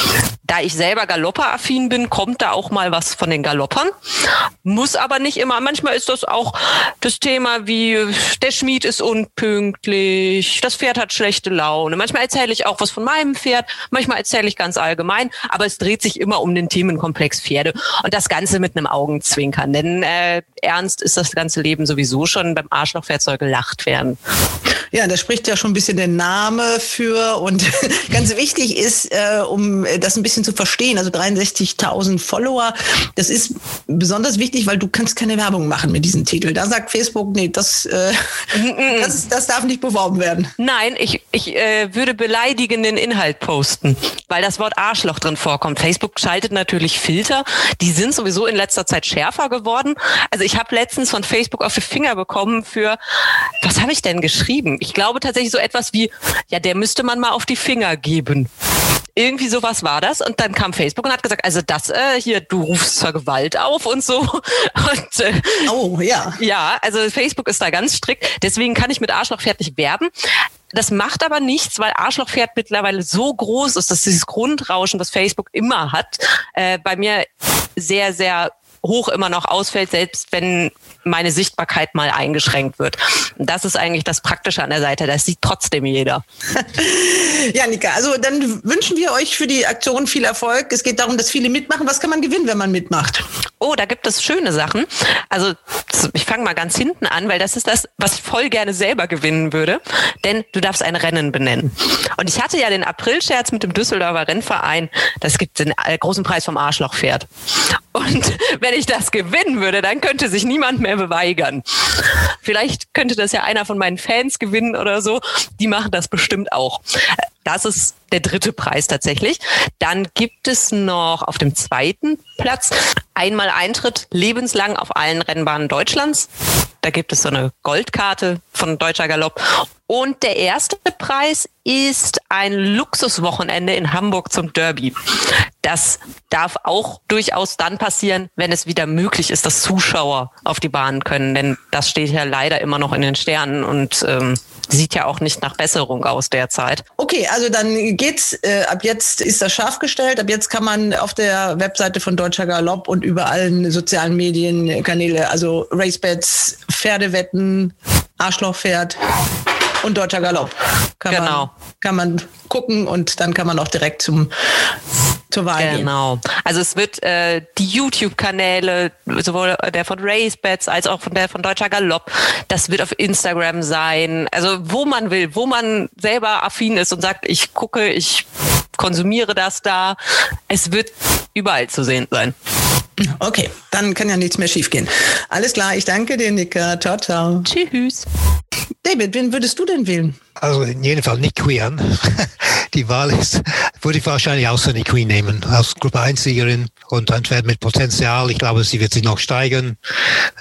Da ich selber Galopper-affin bin, kommt da auch mal was von den Galoppern. Muss aber nicht immer. Manchmal ist das auch das Thema wie der Schmied ist unpünktlich, das Pferd hat schlechte Laune. Manchmal erzähle ich auch was von meinem Pferd, manchmal erzähle ich ganz allgemein, aber es dreht sich immer um den Themenkomplex Pferde und das Ganze mit einem Augenzwinkern. Denn äh, ernst ist das ganze Leben sowieso schon. Beim Arschlochpferd soll gelacht werden. Ja, da spricht ja schon ein bisschen der Name für und *laughs* ganz wichtig ist, äh, um das ein bisschen zu verstehen, also 63.000 Follower, das ist besonders wichtig, weil du kannst keine Werbung machen mit diesem Titel. Da sagt Facebook, nee, das, äh, das, das darf nicht beworben werden. Nein, ich, ich äh, würde beleidigenden Inhalt posten, weil das Wort Arschloch drin vorkommt. Facebook schaltet natürlich Filter, die sind sowieso in letzter Zeit schärfer geworden. Also ich habe letztens von Facebook auf die Finger bekommen für, was habe ich denn geschrieben? Ich glaube tatsächlich so etwas wie, ja, der müsste man mal auf die Finger geben. Irgendwie sowas war das. Und dann kam Facebook und hat gesagt, also das äh, hier, du rufst zur Gewalt auf und so. *laughs* Und, äh, oh, ja. Ja, also Facebook ist da ganz strikt. Deswegen kann ich mit Arschlochpferd nicht werben. Das macht aber nichts, weil Arschlochpferd mittlerweile so groß ist, dass dieses Grundrauschen, das Facebook immer hat, äh, bei mir sehr, sehr hoch immer noch ausfällt, selbst wenn meine Sichtbarkeit mal eingeschränkt wird. Und das ist eigentlich das Praktische an der Seite. Das sieht trotzdem jeder. *laughs* Ja, Nika, also dann wünschen wir euch für die Aktion viel Erfolg. Es geht darum, dass viele mitmachen. Was kann man gewinnen, wenn man mitmacht? Oh, da gibt es schöne Sachen. Also ich fange mal ganz hinten an, weil das ist das, was ich voll gerne selber gewinnen würde. Denn du darfst ein Rennen benennen. Und ich hatte ja den Aprilscherz mit dem Düsseldorfer Rennverein. Das gibt den äh, großen Preis vom Arschlochpferd. Und *laughs* wenn ich das gewinnen würde, dann könnte sich niemand mehr beweigern. Vielleicht könnte das ja einer von meinen Fans gewinnen oder so. Die machen das bestimmt auch. Das ist der dritte Preis tatsächlich. Dann gibt es noch auf dem zweiten Platz einmal Eintritt lebenslang auf allen Rennbahnen Deutschlands. Da gibt es so eine Goldkarte von Deutscher Galopp. Und der erste Preis ist ein Luxuswochenende in Hamburg zum Derby. Das darf auch durchaus dann passieren, wenn es wieder möglich ist, dass Zuschauer auf die Bahn können. Denn das steht ja leider immer noch in den Sternen und ähm, sieht ja auch nicht nach Besserung aus derzeit. Okay, also dann geht's. Äh, ab jetzt ist das scharf gestellt. Ab jetzt kann man auf der Webseite von Deutscher Galopp und über allen sozialen Medienkanäle, also Racebets, Pferdewetten, Arschlochpferd und Deutscher Galopp. Kann Genau. Man, kann man gucken und dann kann man auch direkt zum zur Wahl gehen. Genau. Also es wird äh, die YouTube-Kanäle, sowohl der von RaceBets als auch von der von Deutscher Galopp, das wird auf Instagram sein. Also wo man will, wo man selber affin ist und sagt, ich gucke, ich konsumiere das da. Es wird überall zu sehen sein. Okay, dann kann ja nichts mehr schiefgehen. Alles klar, ich danke dir, Nika. Ciao, ciao. Tschüss. David, wen würdest du denn wählen? Also in jedem Fall nicht Queen. *laughs* Die Wahl ist, würde ich wahrscheinlich auch Sunny Queen nehmen, als Gruppe 1-Siegerin und Antwerp mit Potenzial. Ich glaube, sie wird sich noch steigern.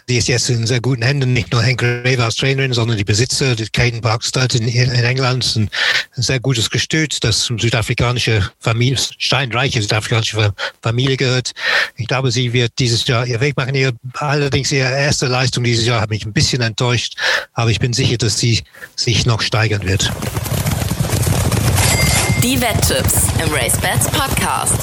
Sie ist jetzt in sehr guten Händen, nicht nur Henk Greve als Trainerin, sondern die Besitzer, die Caden Parkstad in, in England, ein, ein sehr gutes Gestüt, das südafrikanische Familie, steinreiche südafrikanische Familie gehört. Ich glaube, sie wird dieses Jahr ihr Weg machen. Ihr, allerdings ihre erste Leistung dieses Jahr hat mich ein bisschen enttäuscht, aber ich bin sicher, dass sie sich noch steigern wird. Die Wetttipps im RaceBets Podcast.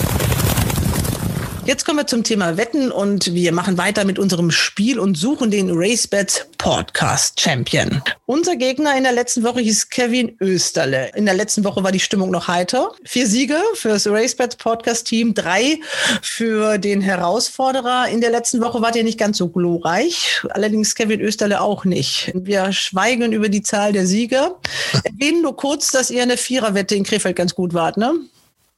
Jetzt kommen wir zum Thema Wetten und wir machen weiter mit unserem Spiel und suchen den RaceBets Podcast Champion. Unser Gegner in der letzten Woche hieß Kevin Österle. In der letzten Woche war die Stimmung noch heiter. Vier Siege für das RaceBets Podcast Team, drei für den Herausforderer. In der letzten Woche wart ihr nicht ganz so glorreich. Allerdings Kevin Österle auch nicht. Wir schweigen über die Zahl der Sieger. Erwähnen nur kurz, dass ihr eine Viererwette in Krefeld ganz gut wart, ne?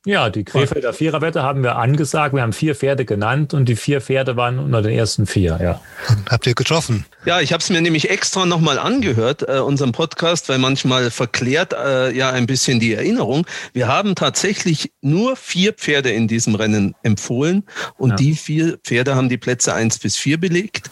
Ja, die Krefelder Viererwette haben wir angesagt. Wir haben vier Pferde genannt und die vier Pferde waren unter den ersten vier, ja. Habt ihr getroffen? Ja, ich habe es mir nämlich extra nochmal angehört, äh, unserem Podcast, weil manchmal verklärt äh, ja ein bisschen die Erinnerung. Wir haben tatsächlich nur vier Pferde in diesem Rennen empfohlen und ja. die vier Pferde haben die Plätze eins bis vier belegt.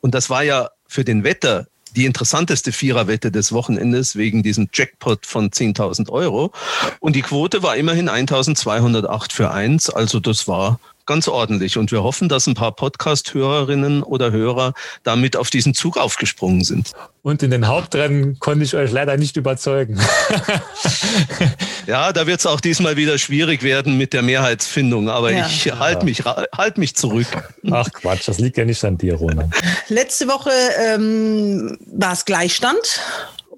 Und das war ja für den Wetter die interessanteste Viererwette des Wochenendes wegen diesem Jackpot von 10.000 Euro. Und die Quote war immerhin 1.208 für eins. Also das war ganz ordentlich. Und wir hoffen, dass ein paar Podcast-Hörerinnen oder Hörer damit auf diesen Zug aufgesprungen sind. Und in den Hauptrennen konnte ich euch leider nicht überzeugen. *laughs* ja, da wird es auch diesmal wieder schwierig werden mit der Mehrheitsfindung. Aber ja. ich halte mich, halt mich zurück. Ach Quatsch, das liegt ja nicht an dir, Roland. Letzte Woche ähm, war es Gleichstand.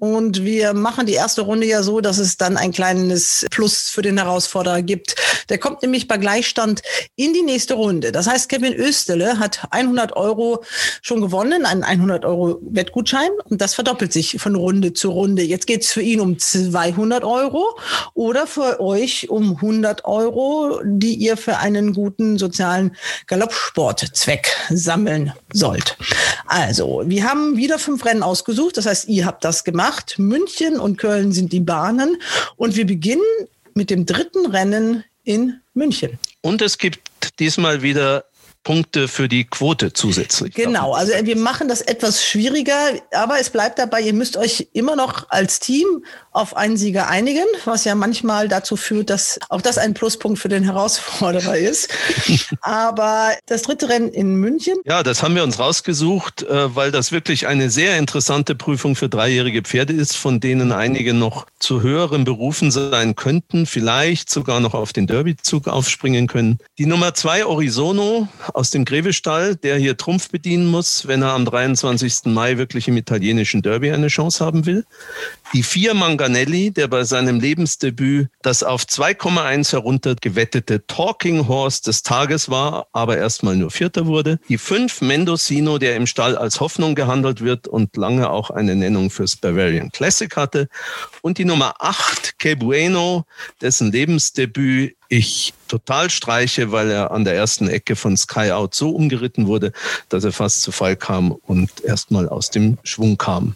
Und wir machen die erste Runde ja so, dass es dann ein kleines Plus für den Herausforderer gibt. Der kommt nämlich bei Gleichstand in die nächste Runde. Das heißt, Kevin Östele hat 100 Euro schon gewonnen, einen 100 Euro Wettgutschein. Und das verdoppelt sich von Runde zu Runde. Jetzt geht es für ihn um 200 Euro oder für euch um 100 Euro, die ihr für einen guten sozialen Galoppsportzweck sammeln sollt. Also, wir haben wieder fünf Rennen ausgesucht. Das heißt, ihr habt das gemacht gemacht. München und Köln sind die Bahnen. Und wir beginnen mit dem dritten Rennen in München. Und es gibt diesmal wieder Punkte für die Quote zusätzlich. Genau, also wir machen das etwas schwieriger, aber es bleibt dabei, ihr müsst euch immer noch als Team auf einen Sieger einigen, was ja manchmal dazu führt, dass auch das ein Pluspunkt für den Herausforderer ist. *laughs* aber das dritte Rennen in München. Ja, das haben wir uns rausgesucht, äh, weil das wirklich eine sehr interessante Prüfung für dreijährige Pferde ist, von denen einige noch zu höheren Berufen sein könnten, vielleicht sogar noch auf den Derbyzug aufspringen können. Die Nummer zwei Orizono aus dem Grevestall, der hier Trumpf bedienen muss, wenn er am 23. Mai wirklich im italienischen Derby eine Chance haben will. Die vier Manganelli, der bei seinem Lebensdebüt das auf 2,1 herunter gewettete Talking Horse des Tages war, aber erstmal nur Vierter wurde. Die fünf Mendocino, der im Stall als Hoffnung gehandelt wird und lange auch eine Nennung fürs Bavarian Classic hatte. Und die Nummer acht, Que Bueno, dessen Lebensdebüt ich total streiche, weil er an der ersten Ecke von Sky Out so umgeritten wurde, dass er fast zu Fall kam und erstmal aus dem Schwung kam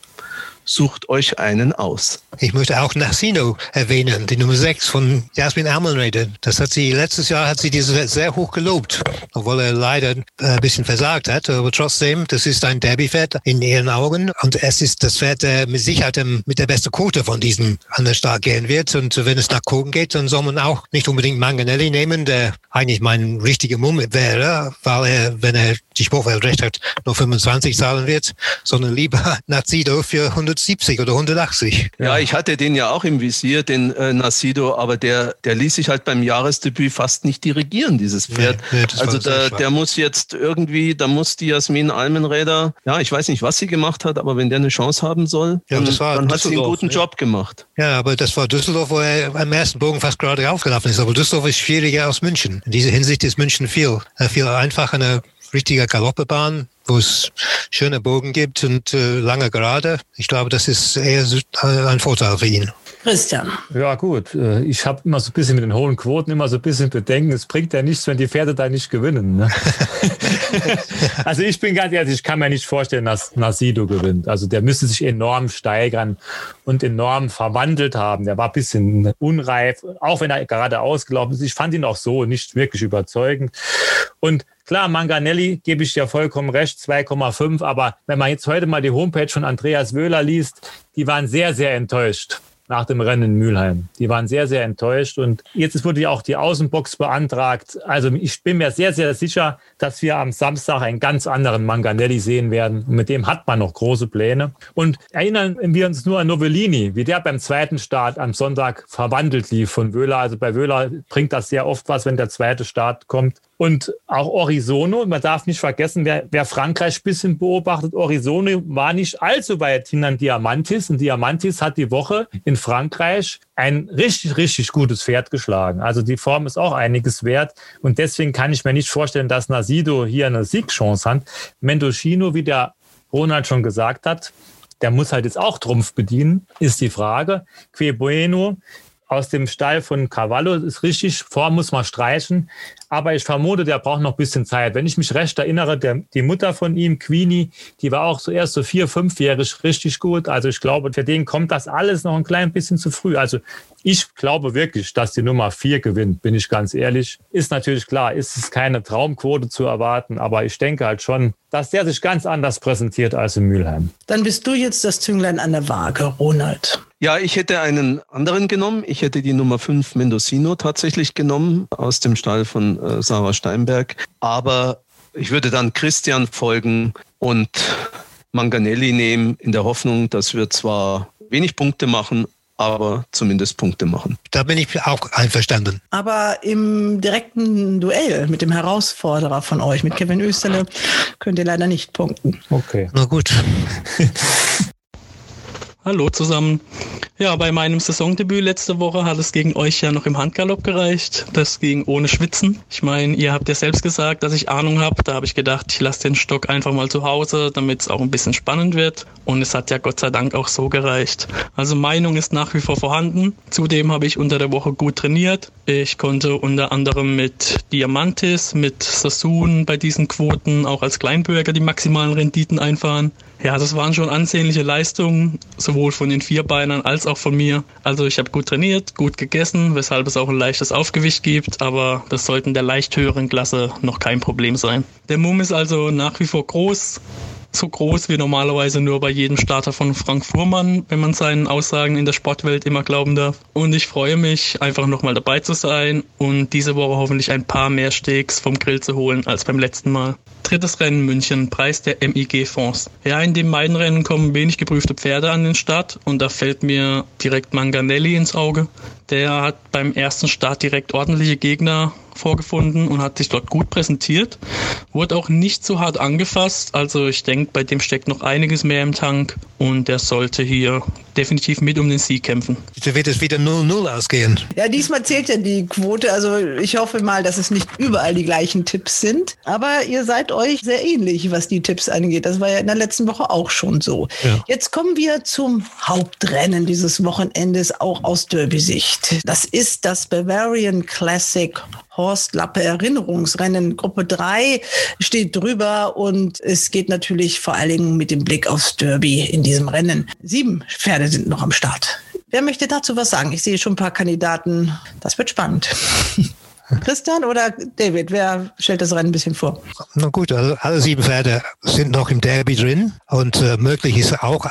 sucht euch einen aus. Ich möchte auch Nassino erwähnen, die Nummer 6 von Jasmin Almenrede. Das hat sie, letztes Jahr hat sie diese sehr hoch gelobt, obwohl er leider äh, ein bisschen versagt hat. Aber trotzdem, das ist ein Derby-Pferd in ihren Augen und es ist das Pferd, der mit Sicherheit mit der besten Quote von diesem an der Start gehen wird. Und wenn es nach Kogen geht, dann soll man auch nicht unbedingt Manganelli nehmen, der eigentlich mein richtiger Mumm wäre, weil er, wenn er die Sportwelt recht hat, nur 25 zahlen wird, sondern lieber *laughs* Nazido für 100 170 oder 180. Ja, ich hatte den ja auch im Visier, den äh, Nasido, aber der, der ließ sich halt beim Jahresdebüt fast nicht dirigieren, dieses Pferd. Nee, nee, also da, der muss jetzt irgendwie, da muss die Jasmin Almenräder, ja, ich weiß nicht, was sie gemacht hat, aber wenn der eine Chance haben soll, ja, dann, dann hat sie einen guten Job gemacht. Ja, aber das war Düsseldorf, wo er am ersten Bogen fast gerade aufgelaufen ist. Aber Düsseldorf ist schwieriger als München. In dieser Hinsicht ist München viel, äh, viel einfacher, eine richtige Galoppebahn wo es schöne Bogen gibt und äh, lange Gerade. Ich glaube, das ist eher äh, ein Vorteil für ihn. Christian. Ja gut, äh, ich habe immer so ein bisschen mit den hohen Quoten immer so ein bisschen Bedenken. Es bringt ja nichts, wenn die Pferde da nicht gewinnen. Ne? *laughs* also ich bin ganz ehrlich, ich kann mir nicht vorstellen, dass Nasido gewinnt. Also der müsste sich enorm steigern und enorm verwandelt haben. Der war ein bisschen unreif, auch wenn er gerade ausgelaufen ist. Ich fand ihn auch so nicht wirklich überzeugend. Und Klar, Manganelli gebe ich dir vollkommen recht, 2,5. Aber wenn man jetzt heute mal die Homepage von Andreas Wöhler liest, die waren sehr, sehr enttäuscht nach dem Rennen in Mülheim. Die waren sehr, sehr enttäuscht und jetzt wurde ja auch die Außenbox beantragt. Also ich bin mir sehr, sehr sicher, dass wir am Samstag einen ganz anderen Manganelli sehen werden. Und mit dem hat man noch große Pläne. Und erinnern wir uns nur an Novellini, wie der beim zweiten Start am Sonntag verwandelt lief von Wöhler. Also bei Wöhler bringt das sehr oft was, wenn der zweite Start kommt. Und auch Orizono, man darf nicht vergessen, wer, wer Frankreich ein bisschen beobachtet, Orizono war nicht allzu weit hinter Diamantis. Und Diamantis hat die Woche in Frankreich ein richtig, richtig gutes Pferd geschlagen. Also die Form ist auch einiges wert. Und deswegen kann ich mir nicht vorstellen, dass Nasido hier eine Siegchance hat. Mendocino, wie der Ronald schon gesagt hat, der muss halt jetzt auch Trumpf bedienen, ist die Frage. Que Bueno aus dem Stall von Cavallo ist richtig, Form muss man streichen. Aber ich vermute, der braucht noch ein bisschen Zeit. Wenn ich mich recht erinnere, der, die Mutter von ihm, Queenie, die war auch zuerst so vier, fünfjährig richtig gut. Also ich glaube, für den kommt das alles noch ein klein bisschen zu früh. Also ich glaube wirklich, dass die Nummer vier gewinnt, bin ich ganz ehrlich. Ist natürlich klar, ist es keine Traumquote zu erwarten, aber ich denke halt schon, dass der sich ganz anders präsentiert als in Mülheim. Dann bist du jetzt das Zünglein an der Waage, Ronald. Ja, ich hätte einen anderen genommen. Ich hätte die Nummer 5 Mendocino tatsächlich genommen aus dem Stall von äh, Sarah Steinberg. Aber ich würde dann Christian folgen und Manganelli nehmen, in der Hoffnung, dass wir zwar wenig Punkte machen, aber zumindest Punkte machen. Da bin ich auch einverstanden. Aber im direkten Duell mit dem Herausforderer von euch, mit Kevin Österle, könnt ihr leider nicht punkten. Okay. Na gut. *laughs* Hallo zusammen. Ja, bei meinem Saisondebüt letzte Woche hat es gegen euch ja noch im Handgalopp gereicht. Das ging ohne Schwitzen. Ich meine, ihr habt ja selbst gesagt, dass ich Ahnung habe. Da habe ich gedacht, ich lasse den Stock einfach mal zu Hause, damit es auch ein bisschen spannend wird. Und es hat ja Gott sei Dank auch so gereicht. Also Meinung ist nach wie vor vorhanden. Zudem habe ich unter der Woche gut trainiert. Ich konnte unter anderem mit Diamantis, mit Sassoon bei diesen Quoten auch als Kleinbürger die maximalen Renditen einfahren. Ja, das waren schon ansehnliche Leistungen, sowohl von den Vierbeinern als auch von mir. Also ich habe gut trainiert, gut gegessen, weshalb es auch ein leichtes Aufgewicht gibt, aber das sollte in der leicht höheren Klasse noch kein Problem sein. Der Mumm ist also nach wie vor groß, so groß wie normalerweise nur bei jedem Starter von Frank Fuhrmann, wenn man seinen Aussagen in der Sportwelt immer glauben darf. Und ich freue mich, einfach nochmal dabei zu sein und diese Woche hoffentlich ein paar mehr Steaks vom Grill zu holen als beim letzten Mal. Drittes Rennen München, Preis der MIG Fonds. Ja, in dem beiden Rennen kommen wenig geprüfte Pferde an den Start und da fällt mir direkt Manganelli ins Auge. Der hat beim ersten Start direkt ordentliche Gegner vorgefunden und hat sich dort gut präsentiert. Wurde auch nicht so hart angefasst. Also ich denke, bei dem steckt noch einiges mehr im Tank und der sollte hier definitiv mit um den Sieg kämpfen. So wird es wieder 0-0 ausgehen. Ja, diesmal zählt ja die Quote. Also ich hoffe mal, dass es nicht überall die gleichen Tipps sind. Aber ihr seid euch sehr ähnlich, was die Tipps angeht. Das war ja in der letzten Woche auch schon so. Ja. Jetzt kommen wir zum Hauptrennen dieses Wochenendes, auch aus Derby-Sicht. Das ist das Bavarian Classic Horst Lappe Erinnerungsrennen. Gruppe 3 steht drüber und es geht natürlich vor allen Dingen mit dem Blick aufs Derby in diesem Rennen. Sieben Pferde sind noch am Start. Wer möchte dazu was sagen? Ich sehe schon ein paar Kandidaten. Das wird spannend. *laughs* Christian oder David, wer stellt das Rennen ein bisschen vor? Na gut, also alle sieben Pferde sind noch im Derby drin und äh, möglich ist auch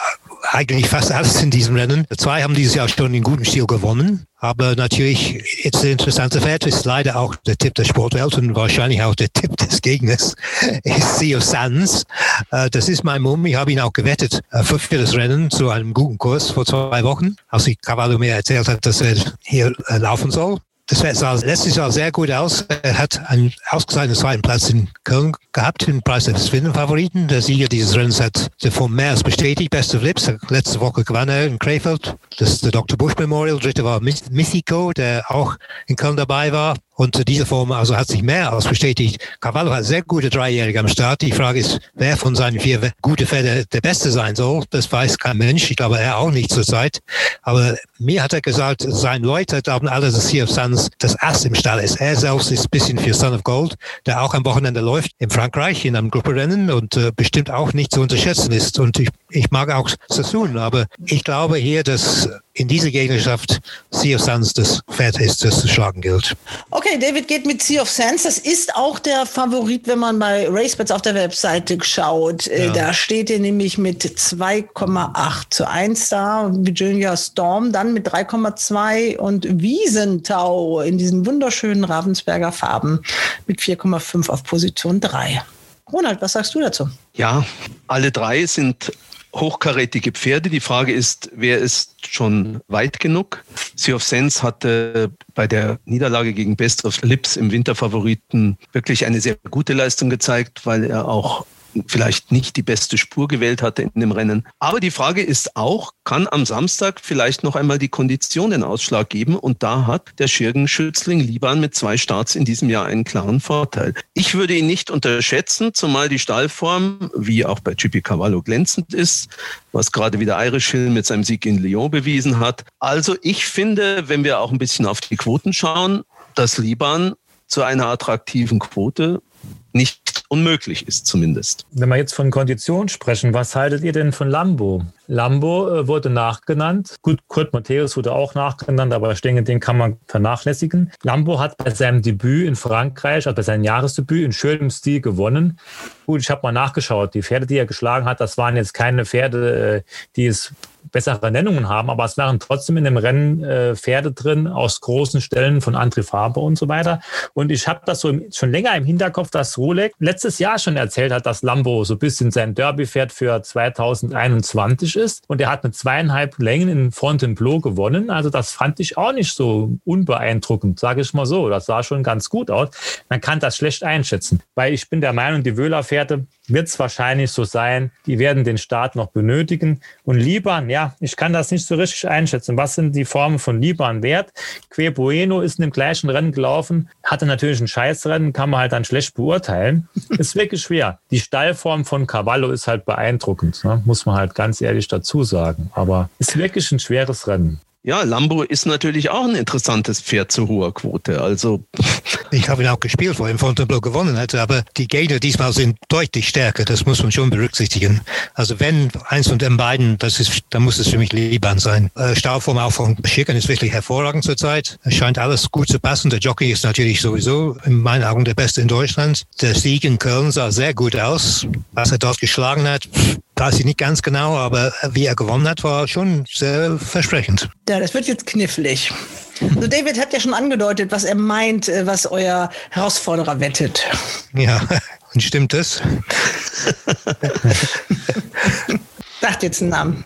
eigentlich fast alles in diesem Rennen. Zwei haben dieses Jahr schon in gutem Stil gewonnen. Aber natürlich, jetzt der interessante Wert ist leider auch der Tipp der Sportwelt und wahrscheinlich auch der Tipp des Gegners, *laughs* ist Theo Sands. Äh, das ist mein Mumm. Ich habe ihn auch gewettet äh, für das Rennen zu einem guten Kurs vor zwei Wochen, als ich Cavallo mir erzählt hat, dass er hier äh, laufen soll. Das sah letztes Jahr sehr gut aus. Er hat einen ausgezeichneten zweiten Platz in Köln gehabt, den Preis des Favoriten. Der Sieger dieses Rennens hat von Meers bestätigt, beste Flips. Letzte Woche gewann er in Krefeld. Das ist der Dr. Bush Memorial. Dritte war Mythico, der auch in Köln dabei war. Und diese Form also hat sich mehr als bestätigt. Cavallo hat sehr gute Dreijährige am Start. Die Frage ist, wer von seinen vier gute Pferde der Beste sein soll. Das weiß kein Mensch. Ich glaube, er auch nicht zurzeit. Aber mir hat er gesagt, seine Leute glauben alle, dass hier auf Suns das Ass im Stall ist. Er selbst ist ein bisschen für Son of Gold, der auch am Wochenende läuft in Frankreich in einem Grupperennen und äh, bestimmt auch nicht zu unterschätzen ist. Und ich, ich mag auch Sassoon, aber ich glaube hier, dass in dieser Gegnerschaft Sea of Sands das Pferd ist, das zu schlagen gilt. Okay, David geht mit Sea of Sands. Das ist auch der Favorit, wenn man bei RaceBets auf der Webseite schaut. Äh, ja. Da steht er nämlich mit 2,8 zu 1 da. Virginia Storm dann mit 3,2 und Wiesentau in diesen wunderschönen Ravensberger Farben mit 4,5 auf Position 3. Ronald, was sagst du dazu? Ja, alle drei sind hochkarätige Pferde. Die Frage ist, wer ist schon weit genug? Sea of Sense hatte bei der Niederlage gegen Best of Lips im Winterfavoriten wirklich eine sehr gute Leistung gezeigt, weil er auch vielleicht nicht die beste Spur gewählt hatte in dem Rennen. Aber die Frage ist auch, kann am Samstag vielleicht noch einmal die Kondition den Ausschlag geben? Und da hat der Schirgenschützling Liban mit zwei Starts in diesem Jahr einen klaren Vorteil. Ich würde ihn nicht unterschätzen, zumal die Stallform, wie auch bei Chippy Cavallo, glänzend ist, was gerade wieder Irish Hill mit seinem Sieg in Lyon bewiesen hat. Also ich finde, wenn wir auch ein bisschen auf die Quoten schauen, dass Liban zu einer attraktiven Quote nicht unmöglich ist zumindest. Wenn wir jetzt von Kondition sprechen, was haltet ihr denn von Lambo? Lambo äh, wurde nachgenannt. Gut, Kurt Matthäus wurde auch nachgenannt, aber ich denke, den kann man vernachlässigen. Lambo hat bei seinem Debüt in Frankreich, also bei seinem Jahresdebüt in schönem Stil gewonnen. Gut, ich habe mal nachgeschaut. Die Pferde, die er geschlagen hat, das waren jetzt keine Pferde, äh, die es bessere Nennungen haben, aber es waren trotzdem in dem Rennen äh, Pferde drin aus großen Stellen von André Faber und so weiter. Und ich habe das so im, schon länger im Hinterkopf, dass Rolex letztes Jahr schon erzählt hat, dass Lambo so ein bisschen sein Derby-Pferd für 2021 ist. Und er hat mit zweieinhalb Längen in Fontainebleau gewonnen. Also das fand ich auch nicht so unbeeindruckend, sage ich mal so. Das sah schon ganz gut aus. Man kann das schlecht einschätzen, weil ich bin der Meinung, die Wöhler-Pferde wird es wahrscheinlich so sein, die werden den Start noch benötigen. Und Liban, ja, ich kann das nicht so richtig einschätzen. Was sind die Formen von Liban wert? Que Bueno ist in dem gleichen Rennen gelaufen, hatte natürlich ein Scheißrennen, kann man halt dann schlecht beurteilen. *laughs* ist wirklich schwer. Die Stallform von Cavallo ist halt beeindruckend, ne? muss man halt ganz ehrlich dazu sagen. Aber ist wirklich ein schweres Rennen. Ja, Lambo ist natürlich auch ein interessantes Pferd zu hoher Quote. Also ich habe ihn auch gespielt, wo er in Fontainebleau gewonnen hatte, aber die Gegner diesmal sind deutlich stärker. Das muss man schon berücksichtigen. Also wenn eins von den beiden, das ist, dann muss es für mich Liban sein. Äh, Stauform auch von Schicken ist wirklich hervorragend zurzeit. Es scheint alles gut zu passen. Der Jockey ist natürlich sowieso in meinen Augen der Beste in Deutschland. Der Sieg in Köln sah sehr gut aus. Was er dort geschlagen hat, weiß ich nicht ganz genau, aber wie er gewonnen hat, war schon sehr versprechend. Ja, das wird jetzt knifflig. Also David hat ja schon angedeutet, was er meint, äh, was euer Herausforderer wettet. Ja, *laughs* und stimmt das? Sagt jetzt einen Namen.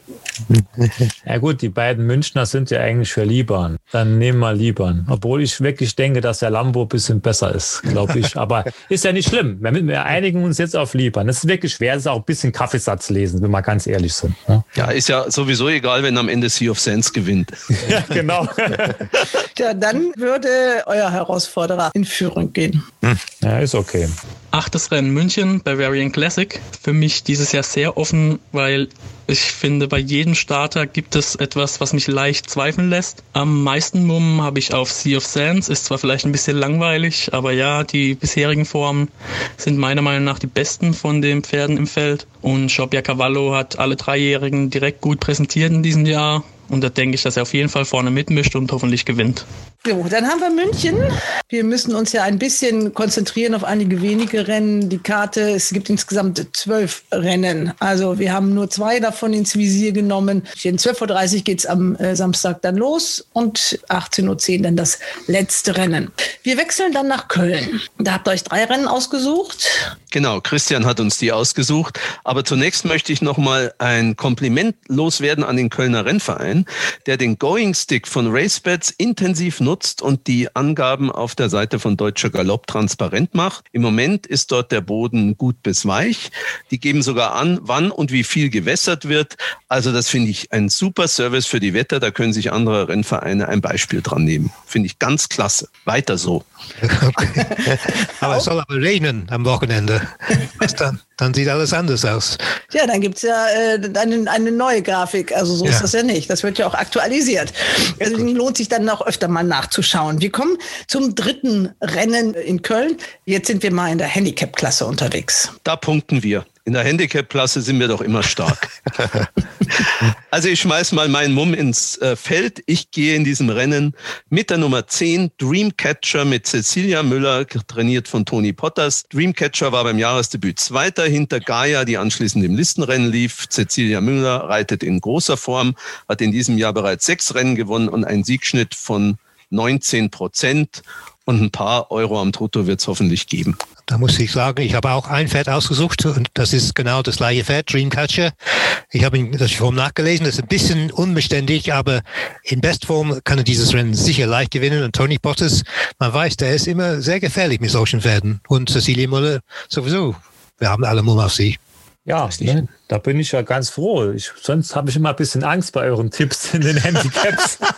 *laughs* Ja gut, die beiden Münchner sind ja eigentlich für Liban. Dann nehmen wir Liban. Obwohl ich wirklich denke, dass der Lambo ein bisschen besser ist, glaube ich. Aber *laughs* ist ja nicht schlimm. Wir einigen uns jetzt auf Liban. Das ist wirklich schwer. Das ist auch ein bisschen Kaffeesatz lesen, wenn wir ganz ehrlich sind. Ne? Ja, ist ja sowieso egal, wenn am Ende Sea of Sense gewinnt. *laughs* ja, genau. ja, dann würde euer Herausforderer in Führung gehen. Hm. Ja, ist okay. Achtes Rennen München, Bavarian Classic. Für mich dieses Jahr sehr offen, weil ich finde, bei jedem Starter gibt es etwas, was mich leicht zweifeln lässt. Am meisten Mumm habe ich auf Sea of Sands. Ist zwar vielleicht ein bisschen langweilig, aber ja, die bisherigen Formen sind meiner Meinung nach die besten von den Pferden im Feld. Und Shopia Cavallo hat alle Dreijährigen direkt gut präsentiert in diesem Jahr. Und da denke ich, dass er auf jeden Fall vorne mitmischt und hoffentlich gewinnt. So, dann haben wir München. Wir müssen uns ja ein bisschen konzentrieren auf einige wenige Rennen. Die Karte, es gibt insgesamt zwölf Rennen. Also wir haben nur zwei davon ins Visier genommen. Um 12.30 Uhr geht es am äh, Samstag dann los und 18.10 Uhr dann das letzte Rennen. Wir wechseln dann nach Köln. Da habt ihr euch drei Rennen ausgesucht. Genau, Christian hat uns die ausgesucht. Aber zunächst möchte ich noch mal ein Kompliment loswerden an den Kölner Rennverein, der den Going Stick von RaceBets intensiv nutzt nutzt und die Angaben auf der Seite von Deutscher Galopp transparent macht. Im Moment ist dort der Boden gut bis weich. Die geben sogar an, wann und wie viel gewässert wird. Also das finde ich ein super Service für die Wetter. Da können sich andere Rennvereine ein Beispiel dran nehmen. Finde ich ganz klasse. Weiter so. *laughs* Okay. aber es soll aber regnen am Wochenende. *laughs* Was dann? Dann sieht alles anders aus. Ja, dann gibt es ja äh, eine, eine neue Grafik. Also so ja. ist das ja nicht. Das wird ja auch aktualisiert. Also lohnt sich dann auch öfter mal nachzuschauen. Wir kommen zum dritten Rennen in Köln. Jetzt sind wir mal in der Handicap-Klasse unterwegs. Da punkten wir. In der Handicap-Klasse sind wir doch immer stark. *laughs* also ich schmeiß mal meinen Mumm ins äh, Feld. Ich gehe in diesem Rennen mit der Nummer 10 Dreamcatcher mit Cecilia Müller, trainiert von Toni Potters. Dreamcatcher war beim Jahresdebüt Zweiter hinter Gaia, die anschließend im Listenrennen lief. Cecilia Müller reitet in großer Form, hat in diesem Jahr bereits sechs Rennen gewonnen und einen Siegschnitt von 19 Prozent und ein paar Euro am Trotto wird es hoffentlich geben. Da muss ich sagen, ich habe auch ein Pferd ausgesucht und das ist genau das gleiche Pferd, Dreamcatcher. Ich habe ihn das Form nachgelesen, das ist ein bisschen unbeständig, aber in Bestform kann er dieses Rennen sicher leicht gewinnen. Und Tony Bottas, man weiß, der ist immer sehr gefährlich mit solchen Pferden. Und Cecilie Müller sowieso. Wir haben alle Mumm auf sie. Ja, ne, da bin ich ja ganz froh. Ich, sonst habe ich immer ein bisschen Angst bei euren Tipps in den Handicaps. *laughs*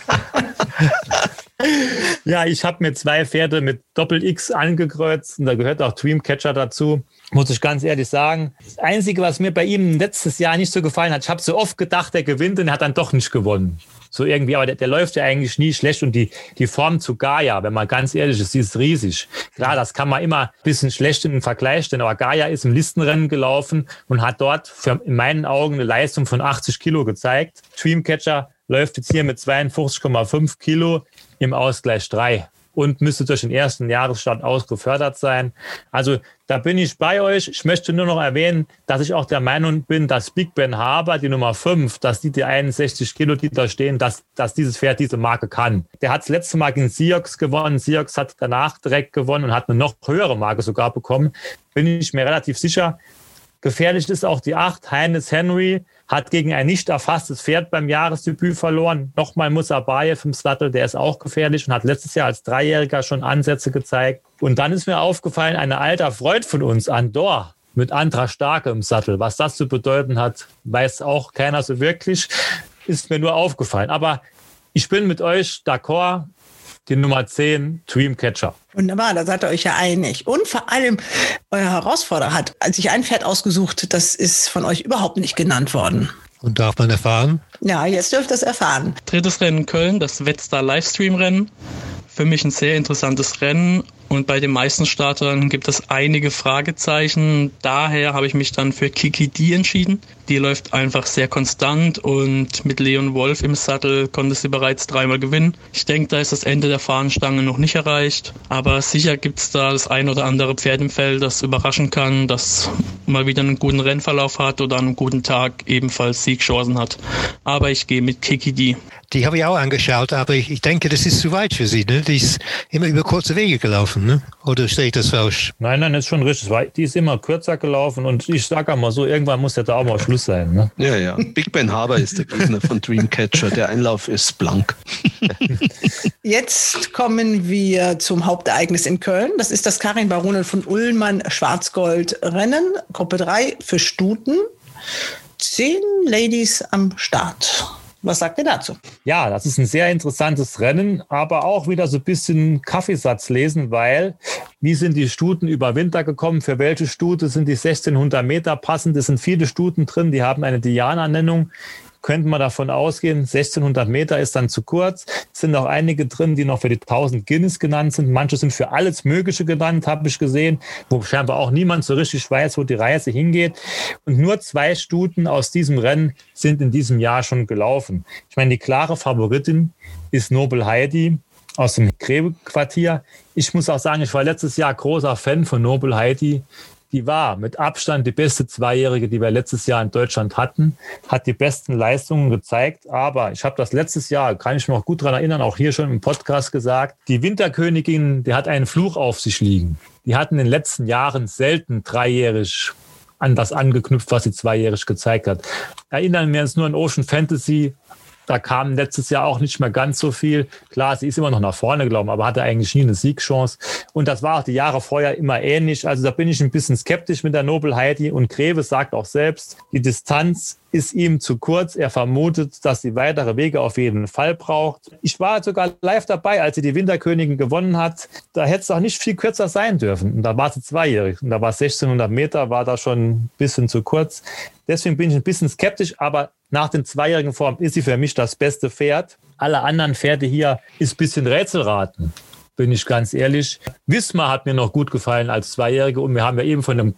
*laughs* *laughs* ja, ich habe mir zwei Pferde mit Doppel-X angekreuzt und da gehört auch Dreamcatcher dazu. Muss ich ganz ehrlich sagen. Das Einzige, was mir bei ihm letztes Jahr nicht so gefallen hat, ich habe so oft gedacht, er gewinnt und er hat dann doch nicht gewonnen. So irgendwie, aber der, der, läuft ja eigentlich nie schlecht und die, die Form zu Gaia, wenn man ganz ehrlich ist, die ist riesig. Klar, das kann man immer ein bisschen schlecht in den Vergleich stellen, aber Gaia ist im Listenrennen gelaufen und hat dort für, in meinen Augen eine Leistung von 80 Kilo gezeigt. Dreamcatcher läuft jetzt hier mit 52,5 Kilo im Ausgleich 3 und müsste durch den ersten Jahresstart ausgefördert sein. Also da bin ich bei euch. Ich möchte nur noch erwähnen, dass ich auch der Meinung bin, dass Big Ben Haber, die Nummer 5, dass die die 61 Kilo, die da stehen, dass, dass dieses Pferd diese Marke kann. Der hat das letzte Mal gegen Siox gewonnen. Siox hat danach direkt gewonnen und hat eine noch höhere Marke sogar bekommen. Bin ich mir relativ sicher. Gefährlich ist auch die 8, Heines Henry hat gegen ein nicht erfasstes Pferd beim Jahresdebüt verloren. Nochmal Musabayev im Sattel, der ist auch gefährlich und hat letztes Jahr als Dreijähriger schon Ansätze gezeigt. Und dann ist mir aufgefallen, ein alter Freund von uns, Andor, mit Andra Starke im Sattel. Was das zu bedeuten hat, weiß auch keiner so wirklich. Ist mir nur aufgefallen. Aber ich bin mit euch d'accord die Nummer 10, Dreamcatcher. Wunderbar, da seid ihr euch ja einig. Und vor allem, euer Herausforderer hat sich ein Pferd ausgesucht, das ist von euch überhaupt nicht genannt worden. Und darf man erfahren? Ja, jetzt dürft ihr es erfahren. Drittes Rennen Köln, das Wetstar Livestream-Rennen. Für mich ein sehr interessantes Rennen und bei den meisten Startern gibt es einige Fragezeichen. Daher habe ich mich dann für Kiki D entschieden. Die läuft einfach sehr konstant und mit Leon Wolf im Sattel konnte sie bereits dreimal gewinnen. Ich denke, da ist das Ende der Fahnenstange noch nicht erreicht. Aber sicher gibt es da das ein oder andere Pferd im Feld, das überraschen kann, das mal wieder einen guten Rennverlauf hat oder an einem guten Tag ebenfalls Siegchancen hat. Aber ich gehe mit Kiki D. Die habe ich auch angeschaut, aber ich, ich denke, das ist zu weit für sie. Ne? Die ist immer über kurze Wege gelaufen. Ne? Oder stehe ich das falsch? Nein, nein, das ist schon richtig. Die ist immer kürzer gelaufen und ich sage auch mal so, irgendwann muss ja da auch mal Schluss sein. Ne? Ja, ja. Big Ben Harbour ist der Gegner von Dreamcatcher. Der Einlauf ist blank. *laughs* Jetzt kommen wir zum Hauptereignis in Köln. Das ist das Karin Baronin von Ullmann Schwarzgold Rennen, Gruppe 3 für Stuten. Zehn Ladies am Start. Was sagt ihr dazu? Ja, das ist ein sehr interessantes Rennen, aber auch wieder so ein bisschen Kaffeesatz lesen, weil wie sind die Stuten über Winter gekommen? Für welche Stute sind die 1600 Meter passend? Es sind viele Stuten drin, die haben eine Diana-Nennung könnte man davon ausgehen, 1600 Meter ist dann zu kurz. Es sind auch einige drin, die noch für die 1000 Guinness genannt sind. Manche sind für alles Mögliche genannt, habe ich gesehen, wo scheinbar auch niemand so richtig weiß, wo die Reise hingeht. Und nur zwei Stuten aus diesem Rennen sind in diesem Jahr schon gelaufen. Ich meine, die klare Favoritin ist Nobel Heidi aus dem Gräbequartier. Ich muss auch sagen, ich war letztes Jahr großer Fan von Noble Heidi. Die war mit Abstand die beste Zweijährige, die wir letztes Jahr in Deutschland hatten, hat die besten Leistungen gezeigt. Aber ich habe das letztes Jahr, kann ich mich noch gut daran erinnern, auch hier schon im Podcast gesagt, die Winterkönigin, die hat einen Fluch auf sich liegen. Die hatten in den letzten Jahren selten dreijährig an das angeknüpft, was sie zweijährig gezeigt hat. Erinnern wir uns nur an Ocean Fantasy, da kam letztes Jahr auch nicht mehr ganz so viel. Klar, sie ist immer noch nach vorne gelaufen, aber hatte eigentlich nie eine Siegchance. Und das war auch die Jahre vorher immer ähnlich. Also da bin ich ein bisschen skeptisch mit der Nobel Heidi. Und Greve sagt auch selbst, die Distanz ist ihm zu kurz. Er vermutet, dass sie weitere Wege auf jeden Fall braucht. Ich war sogar live dabei, als sie die Winterkönigin gewonnen hat. Da hätte es auch nicht viel kürzer sein dürfen. Und da war sie zweijährig. Und da war 1600 Meter, war da schon ein bisschen zu kurz. Deswegen bin ich ein bisschen skeptisch, aber nach den zweijährigen Form ist sie für mich das beste Pferd. Alle anderen Pferde hier ist ein bisschen Rätselraten bin ich ganz ehrlich. Wismar hat mir noch gut gefallen als Zweijährige und wir haben ja eben von einem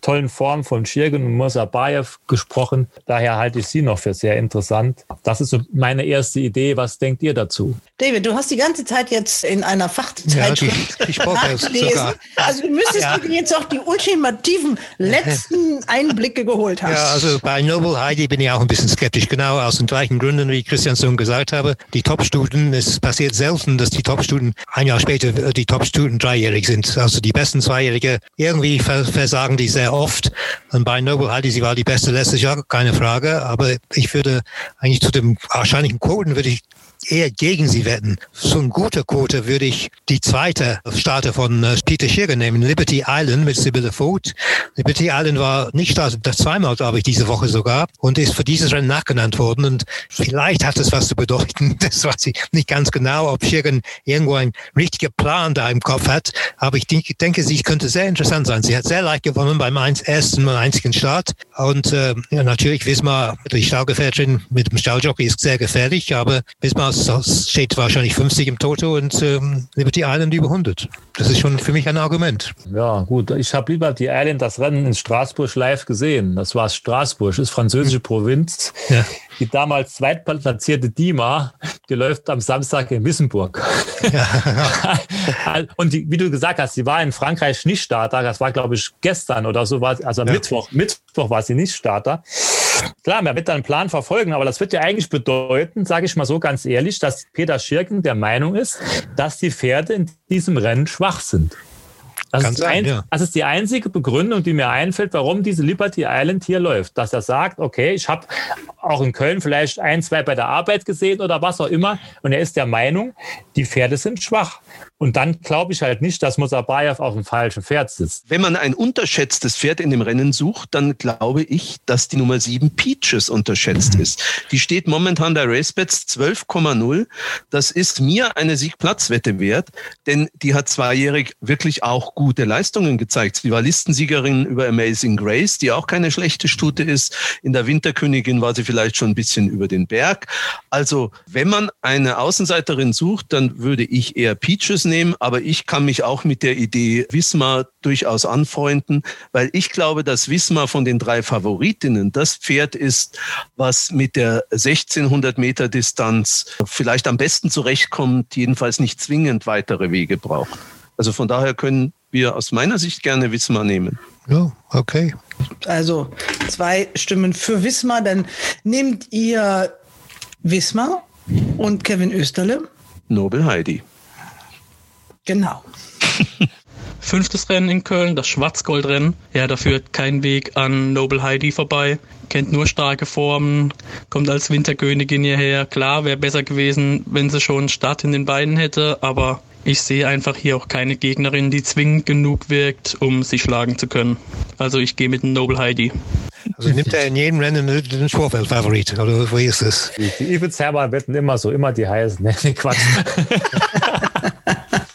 tollen Form von Schirgen und Mosabayev gesprochen. Daher halte ich sie noch für sehr interessant. Das ist so meine erste Idee. Was denkt ihr dazu? David, du hast die ganze Zeit jetzt in einer Fachzeitschrift ja, die, die sogar. Also du müsstest ja. dir jetzt auch die ultimativen letzten Einblicke geholt haben. Ja, also bei Noble Heidi bin ich auch ein bisschen skeptisch. Genau aus den gleichen Gründen, wie Christian Sohn gesagt habe. Die Top-Studenten, es passiert selten, dass die Top-Studenten ein Jahr später die Top-Studenten dreijährig sind. Also die besten Zweijährige, irgendwie versagen die sehr oft. Und bei Noble Heidi, sie war die beste letztes Jahr, keine Frage. Aber ich würde eigentlich zu dem wahrscheinlichen Quoten würde ich eher gegen sie wetten. So ein guter Quote würde ich die zweite Starter von äh, Peter Schirger nehmen, Liberty Island mit Sibylle Vogt. Liberty Island war nicht Starter, das zweimal, glaube ich, diese Woche sogar und ist für dieses Rennen nachgenannt worden. Und vielleicht hat es was zu bedeuten. *laughs* Das weiß ich nicht ganz genau, ob Schirger irgendwo ein richtiger Plan da im Kopf hat. Aber ich denke, sie könnte sehr interessant sein. Sie hat sehr leicht gewonnen beim ersten und einzigen Start. Und äh, ja, natürlich Wismar, die Staugefährtin mit dem Stalljockey ist sehr gefährlich, aber Wismar das steht wahrscheinlich 50 im Toto und ähm, Liberty Island über 100. Das ist schon für mich ein Argument. Ja, gut. Ich habe lieber die Island das Rennen in Straßburg live gesehen. Das war Straßburg, ist französische hm. Provinz. Ja. Die damals zweitplatzierte Dima, die läuft am Samstag in Wissenburg. Ja. *laughs* und die, wie du gesagt hast, sie war in Frankreich nicht Starter. Das war, glaube ich, gestern oder so. War, also ja. Mittwoch, Mittwoch war sie nicht Starter. Klar, man wird da einen Plan verfolgen, aber das wird ja eigentlich bedeuten, sage ich mal so ganz ehrlich, dass Peter Schirken der Meinung ist, dass die Pferde in diesem Rennen schwach sind. Das ist, sein, ein, ja. das ist, die einzige Begründung, die mir einfällt, warum diese Liberty Island hier läuft. Dass er sagt, okay, ich habe auch in Köln vielleicht ein, zwei bei der Arbeit gesehen oder was auch immer. Und er ist der Meinung, die Pferde sind schwach. Und dann glaube ich halt nicht, dass Musabayev auf dem falschen Pferd sitzt. Wenn man ein unterschätztes Pferd in dem Rennen sucht, dann glaube ich, dass die Nummer 7 Peaches unterschätzt ist. Die steht momentan der Racebets 12,0. Das ist mir eine Siegplatzwette wert, denn die hat zweijährig wirklich auch gute Leistungen gezeigt. Sie war Listensiegerin über Amazing Grace, die auch keine schlechte Stute ist. In der Winterkönigin war sie vielleicht schon ein bisschen über den Berg. Also, wenn man eine Außenseiterin sucht, dann würde ich eher Peaches nehmen, aber ich kann mich auch mit der Idee Wismar durchaus anfreunden, weil ich glaube, dass Wismar von den drei Favoritinnen das Pferd ist, was mit der 1600 Meter Distanz vielleicht am besten zurechtkommt, jedenfalls nicht zwingend weitere Wege braucht. Also von daher können wir aus meiner Sicht gerne Wismar nehmen. Ja, okay. Also zwei Stimmen für Wismar. Dann nehmt ihr Wismar und Kevin Österle. Nobel Heidi. Genau. *laughs* Fünftes Rennen in Köln, das Schwarzgoldrennen. Ja, da führt kein Weg an Noble Heidi vorbei. Kennt nur starke Formen, kommt als Winterkönigin hierher. Klar, wäre besser gewesen, wenn sie schon Start in den Beinen hätte, aber ich sehe einfach hier auch keine Gegnerin, die zwingend genug wirkt, um sie schlagen zu können. Also ich gehe mit dem Noble Heidi. Also nimmt er in jedem Rennen den Vorfeldfavorit, oder wie ist das? Die, Evils Herber wetten immer so, immer die heißen. Nee, Quatsch.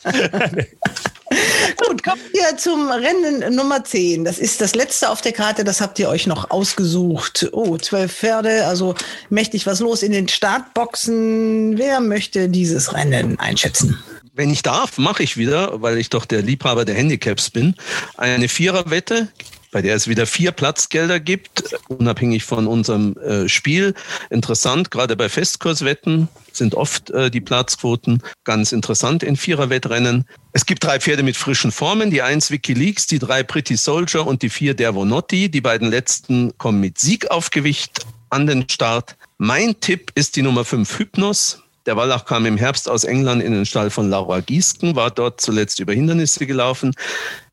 *laughs* Gut, kommen wir zum Rennen Nummer 10. Das ist das letzte auf der Karte, das habt ihr euch noch ausgesucht. Oh, zwölf Pferde, also mächtig was los in den Startboxen. Wer möchte dieses Rennen einschätzen? Wenn ich darf, mache ich wieder, weil ich doch der Liebhaber der Handicaps bin, eine Viererwette bei der es wieder vier Platzgelder gibt, unabhängig von unserem äh, Spiel. Interessant, gerade bei Festkurswetten sind oft äh, die Platzquoten ganz interessant in Viererwettrennen. Es gibt drei Pferde mit frischen Formen, die eins Wikileaks, die drei Pretty Soldier und die vier Dervonotti. Die beiden letzten kommen mit Sieg auf Gewicht an den Start. Mein Tipp ist die Nummer 5 Hypnos. Der Wallach kam im Herbst aus England in den Stall von Laura Giesken, war dort zuletzt über Hindernisse gelaufen,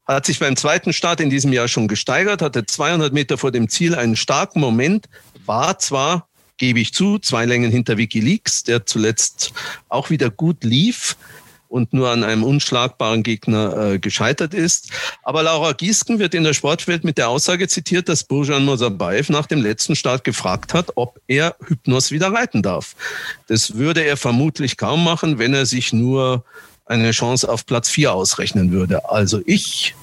hat sich beim zweiten Start in diesem Jahr schon gesteigert, hatte 200 Meter vor dem Ziel einen starken Moment, war zwar, gebe ich zu, zwei Längen hinter Wikileaks, der zuletzt auch wieder gut lief, und nur an einem unschlagbaren Gegner äh, gescheitert ist. Aber Laura Giesken wird in der Sportwelt mit der Aussage zitiert, dass Burjan Mosabayev nach dem letzten Start gefragt hat, ob er Hypnos wieder reiten darf. Das würde er vermutlich kaum machen, wenn er sich nur eine Chance auf Platz 4 ausrechnen würde. Also ich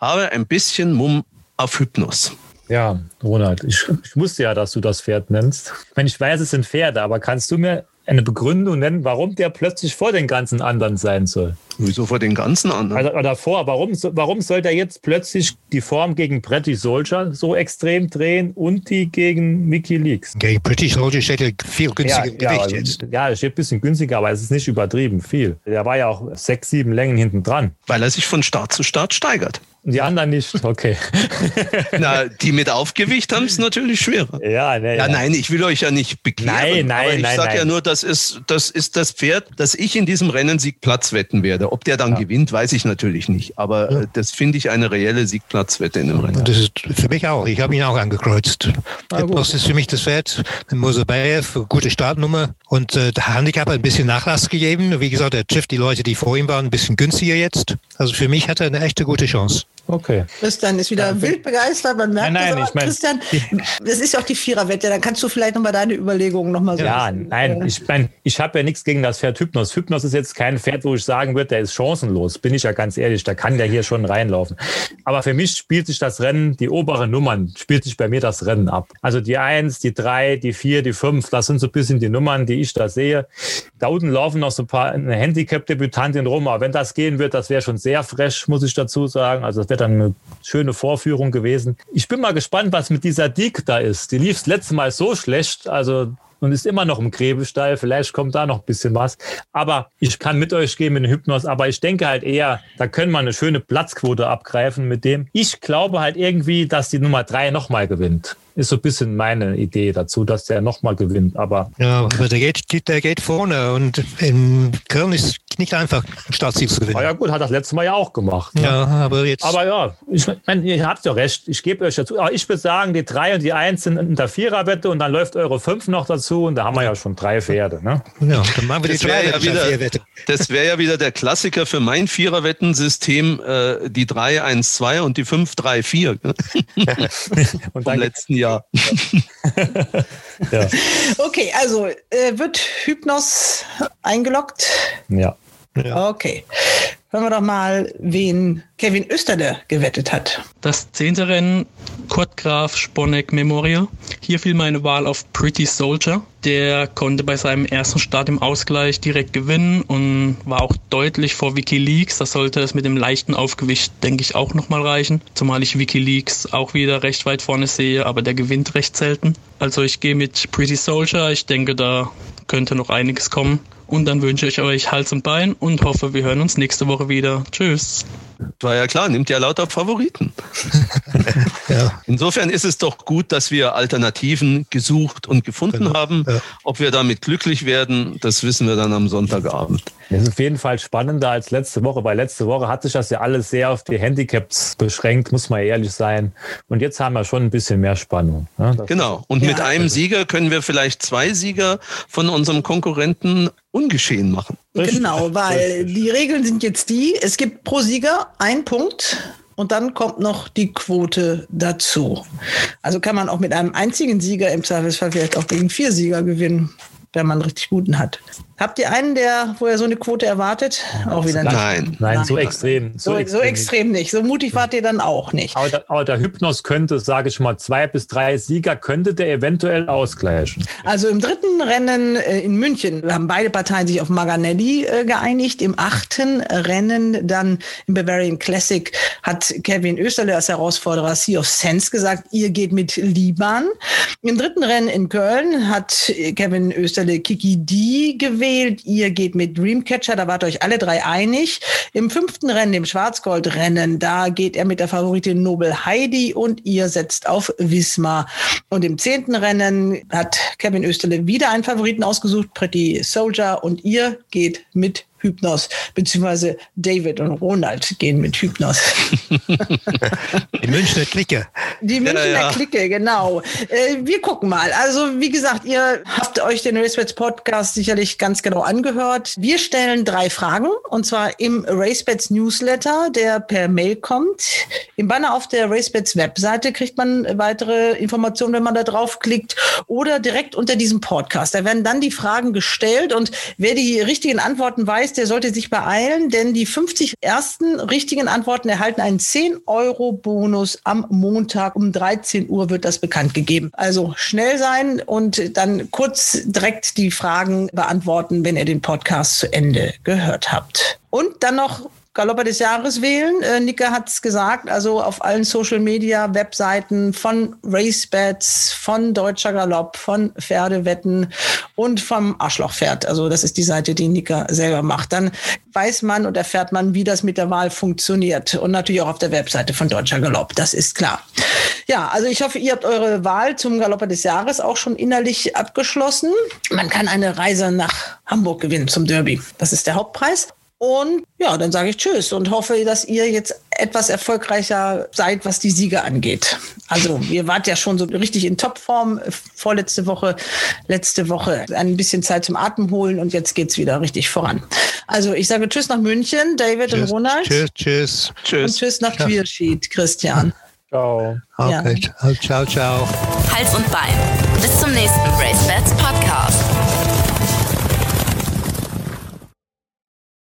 habe ein bisschen Mumm auf Hypnos. Ja, Ronald, ich, ich wusste ja, dass du das Pferd nennst. Ich meine, ich weiß, es sind Pferde, aber kannst du mir eine Begründung nennen, warum der plötzlich vor den ganzen anderen sein soll. Wieso vor den ganzen anderen? Also davor, warum, warum soll der jetzt plötzlich die Form gegen Pretty Soldier so extrem drehen und die gegen Wikileaks? Gegen Pretty Soldier steht er viel günstiger ja, ja, Gewicht jetzt. Ja, er steht ein bisschen günstiger, aber es ist nicht übertrieben viel. Der war ja auch sechs, sieben Längen hinten dran. Weil er sich von Start zu Start steigert. Die anderen nicht, okay. *laughs* Na, die mit Aufgewicht haben es natürlich schwerer. Ja, ne, ja, nein, ich will euch ja nicht bekehren. Nein, nein, aber ich nein. sage ja nur, das ist, das ist das Pferd, das ich in diesem Rennen Siegplatz wetten werde. Ob der dann ja. gewinnt, weiß ich natürlich nicht. Aber ja. das finde ich eine reelle Siegplatzwette in dem Rennen. Das ist für mich auch. Ich habe ihn auch angekreuzt. Das ist für mich das Pferd. Mosabayev, gute Startnummer. Und äh, der Handicap hat ein bisschen Nachlass gegeben. Wie gesagt, er trifft die Leute, die vor ihm waren, ein bisschen günstiger jetzt. Also für mich hat er eine echte gute Chance. Okay. Christian ist wieder ja, wild begeistert. Man merkt nein, nein, das ich mein, Christian, das ist ja auch die Viererwette. Dann kannst du vielleicht nochmal deine Überlegungen nochmal so. Ja, nein, ich meine, ich habe ja nichts gegen das Pferd Hypnos. Hypnos ist jetzt kein Pferd, wo ich sagen würde, der ist chancenlos. Bin ich ja ganz ehrlich. Da kann der hier schon reinlaufen. Aber für mich spielt sich das Rennen, die oberen Nummern, spielt sich bei mir das Rennen ab. Also die Eins, die Drei, die Vier, die Fünf, das sind so ein bisschen die Nummern, die ich da sehe. Da unten laufen noch so ein paar Handicap-Debütantin rum. Aber wenn das gehen wird, das wäre schon sehr fresh, muss ich dazu sagen. Also das dann eine schöne Vorführung gewesen. Ich bin mal gespannt, was mit dieser Dick da ist. Die lief das letzte Mal so schlecht, also und ist immer noch im Gräbestall. Vielleicht kommt da noch ein bisschen was. Aber ich kann mit euch gehen mit dem Hypnos. Aber ich denke halt eher, da können wir eine schöne Platzquote abgreifen mit dem. Ich glaube halt irgendwie, dass die Nummer drei nochmal gewinnt ist so ein bisschen meine Idee dazu, dass der nochmal gewinnt. Aber ja, aber der geht, der geht vorne und in Köln ist nicht einfach, Startziel zu gewinnen. Ah ja gut, hat das letzte Mal ja auch gemacht. Ne? Ja, aber jetzt. Aber ja, ich meine, ihr habt ja recht. Ich gebe euch dazu. Aber ich würde sagen, die drei und die eins sind in der Viererwette und dann läuft eure fünf noch dazu und da haben wir ja schon drei Pferde. Ne? Ja, dann machen wir die drei ja wieder, Das wäre ja wieder der Klassiker für mein Viererwettensystem, äh, die 3, 1, 2 und die 5, 3, 4. und Vom letzten Jahr. Ja. Okay, also äh, wird Hypnos eingeloggt? Ja. ja. Okay. Hören wir doch mal, wen Kevin Österle gewettet hat. Das zehnte Rennen, Kurt Graf Sponeck Memorial. Hier fiel meine Wahl auf Pretty Soldier. Der konnte bei seinem ersten Start im Ausgleich direkt gewinnen und war auch deutlich vor Wikileaks. Das sollte es mit dem leichten Aufgewicht, denke ich, auch nochmal reichen. Zumal ich Wikileaks auch wieder recht weit vorne sehe, aber der gewinnt recht selten. Also ich gehe mit Pretty Soldier. Ich denke, da könnte noch einiges kommen. Und dann wünsche ich euch Hals und Bein und hoffe, wir hören uns nächste Woche wieder. Tschüss. War ja klar, nimmt ja lauter Favoriten. *laughs* ja. Insofern ist es doch gut, dass wir Alternativen gesucht und gefunden genau. haben. Ja. Ob wir damit glücklich werden, das wissen wir dann am Sonntagabend. Das ist auf jeden Fall spannender als letzte Woche, weil letzte Woche hat sich das ja alles sehr auf die Handicaps beschränkt, muss man ehrlich sein. Und jetzt haben wir schon ein bisschen mehr Spannung. Ne? Genau. Und ja. mit einem Sieger können wir vielleicht zwei Sieger von unserem Konkurrenten ungeschehen machen. Genau, weil die Regeln sind jetzt die, es gibt pro Sieger ein Punkt und dann kommt noch die Quote dazu. Also kann man auch mit einem einzigen Sieger im Zweifelsfall vielleicht auch gegen vier Sieger gewinnen, wenn man einen richtig guten hat. Habt ihr einen, der, wo ihr so eine Quote erwartet? Auch wieder nicht. Nein, nein, so extrem. So, so, extrem, so extrem nicht. So mutig wart ihr dann auch nicht. Aber der, aber der Hypnos könnte, sage ich mal, zwei bis drei Sieger könnte der eventuell ausgleichen. Also im dritten Rennen äh, in München haben beide Parteien sich auf Maganelli äh, geeinigt. Im achten Rennen dann im Bavarian Classic hat Kevin Österle als Herausforderer Sea of Sense gesagt, ihr geht mit Liban. Im dritten Rennen in Köln hat Kevin Österle Kiki D gewählt. Ihr geht mit Dreamcatcher, da wart euch alle drei einig. Im fünften Rennen, im Schwarzgoldrennen, da geht er mit der Favoritin Nobel Heidi und ihr setzt auf Wismar. Und im zehnten Rennen hat Kevin Österle wieder einen Favoriten ausgesucht, Pretty Soldier, und ihr geht mit Hypnos, beziehungsweise David und Ronald gehen mit Hypnos. *laughs* Die Münchner Clique. Die Münchner ja, ja. Clique, genau. Äh, wir gucken mal. Also, wie gesagt, ihr habt euch den RaceBets Podcast sicherlich ganz genau angehört. Wir stellen drei Fragen, und zwar im RaceBets Newsletter, der per Mail kommt. Im Banner auf der RaceBets Webseite kriegt man weitere Informationen, wenn man da draufklickt, oder direkt unter diesem Podcast. Da werden dann die Fragen gestellt und wer die richtigen Antworten weiß, der sollte sich beeilen, denn die 50 ersten richtigen Antworten erhalten einen 10-Euro-Bonus. Am Montag um 13 Uhr wird das bekannt gegeben. Also schnell sein und dann kurz direkt die Fragen beantworten, wenn ihr den Podcast zu Ende gehört habt. Und dann noch Galopper des Jahres wählen. Äh, Nicke hat es gesagt, also auf allen Social Media, Webseiten von RaceBets, von Deutscher Galopp, von Pferdewetten und vom Arschlochpferd. Also das ist die Seite, die Nicke selber macht. Dann weiß man und erfährt man, wie das mit der Wahl funktioniert. Und natürlich auch auf der Webseite von Deutscher Galopp, das ist klar. Ja, also ich hoffe, ihr habt eure Wahl zum Galopper des Jahres auch schon innerlich abgeschlossen. Man kann eine Reise nach Hamburg gewinnen zum Derby. Das ist der Hauptpreis. Und ja, dann sage ich Tschüss und hoffe, dass ihr jetzt etwas erfolgreicher seid, was die Siege angeht. Also, ihr wart ja schon so richtig in Topform vorletzte Woche, letzte Woche ein bisschen Zeit zum Atem holen und jetzt geht's wieder richtig voran. Also, ich sage Tschüss nach München, David tschüss, und Ronald. Tschüss, tschüss. Tschüss. Und Tschüss nach Queersheet, Christian. Ciao. Okay. Ja. Ciao, ciao. Hals und Bein. Bis zum nächsten Race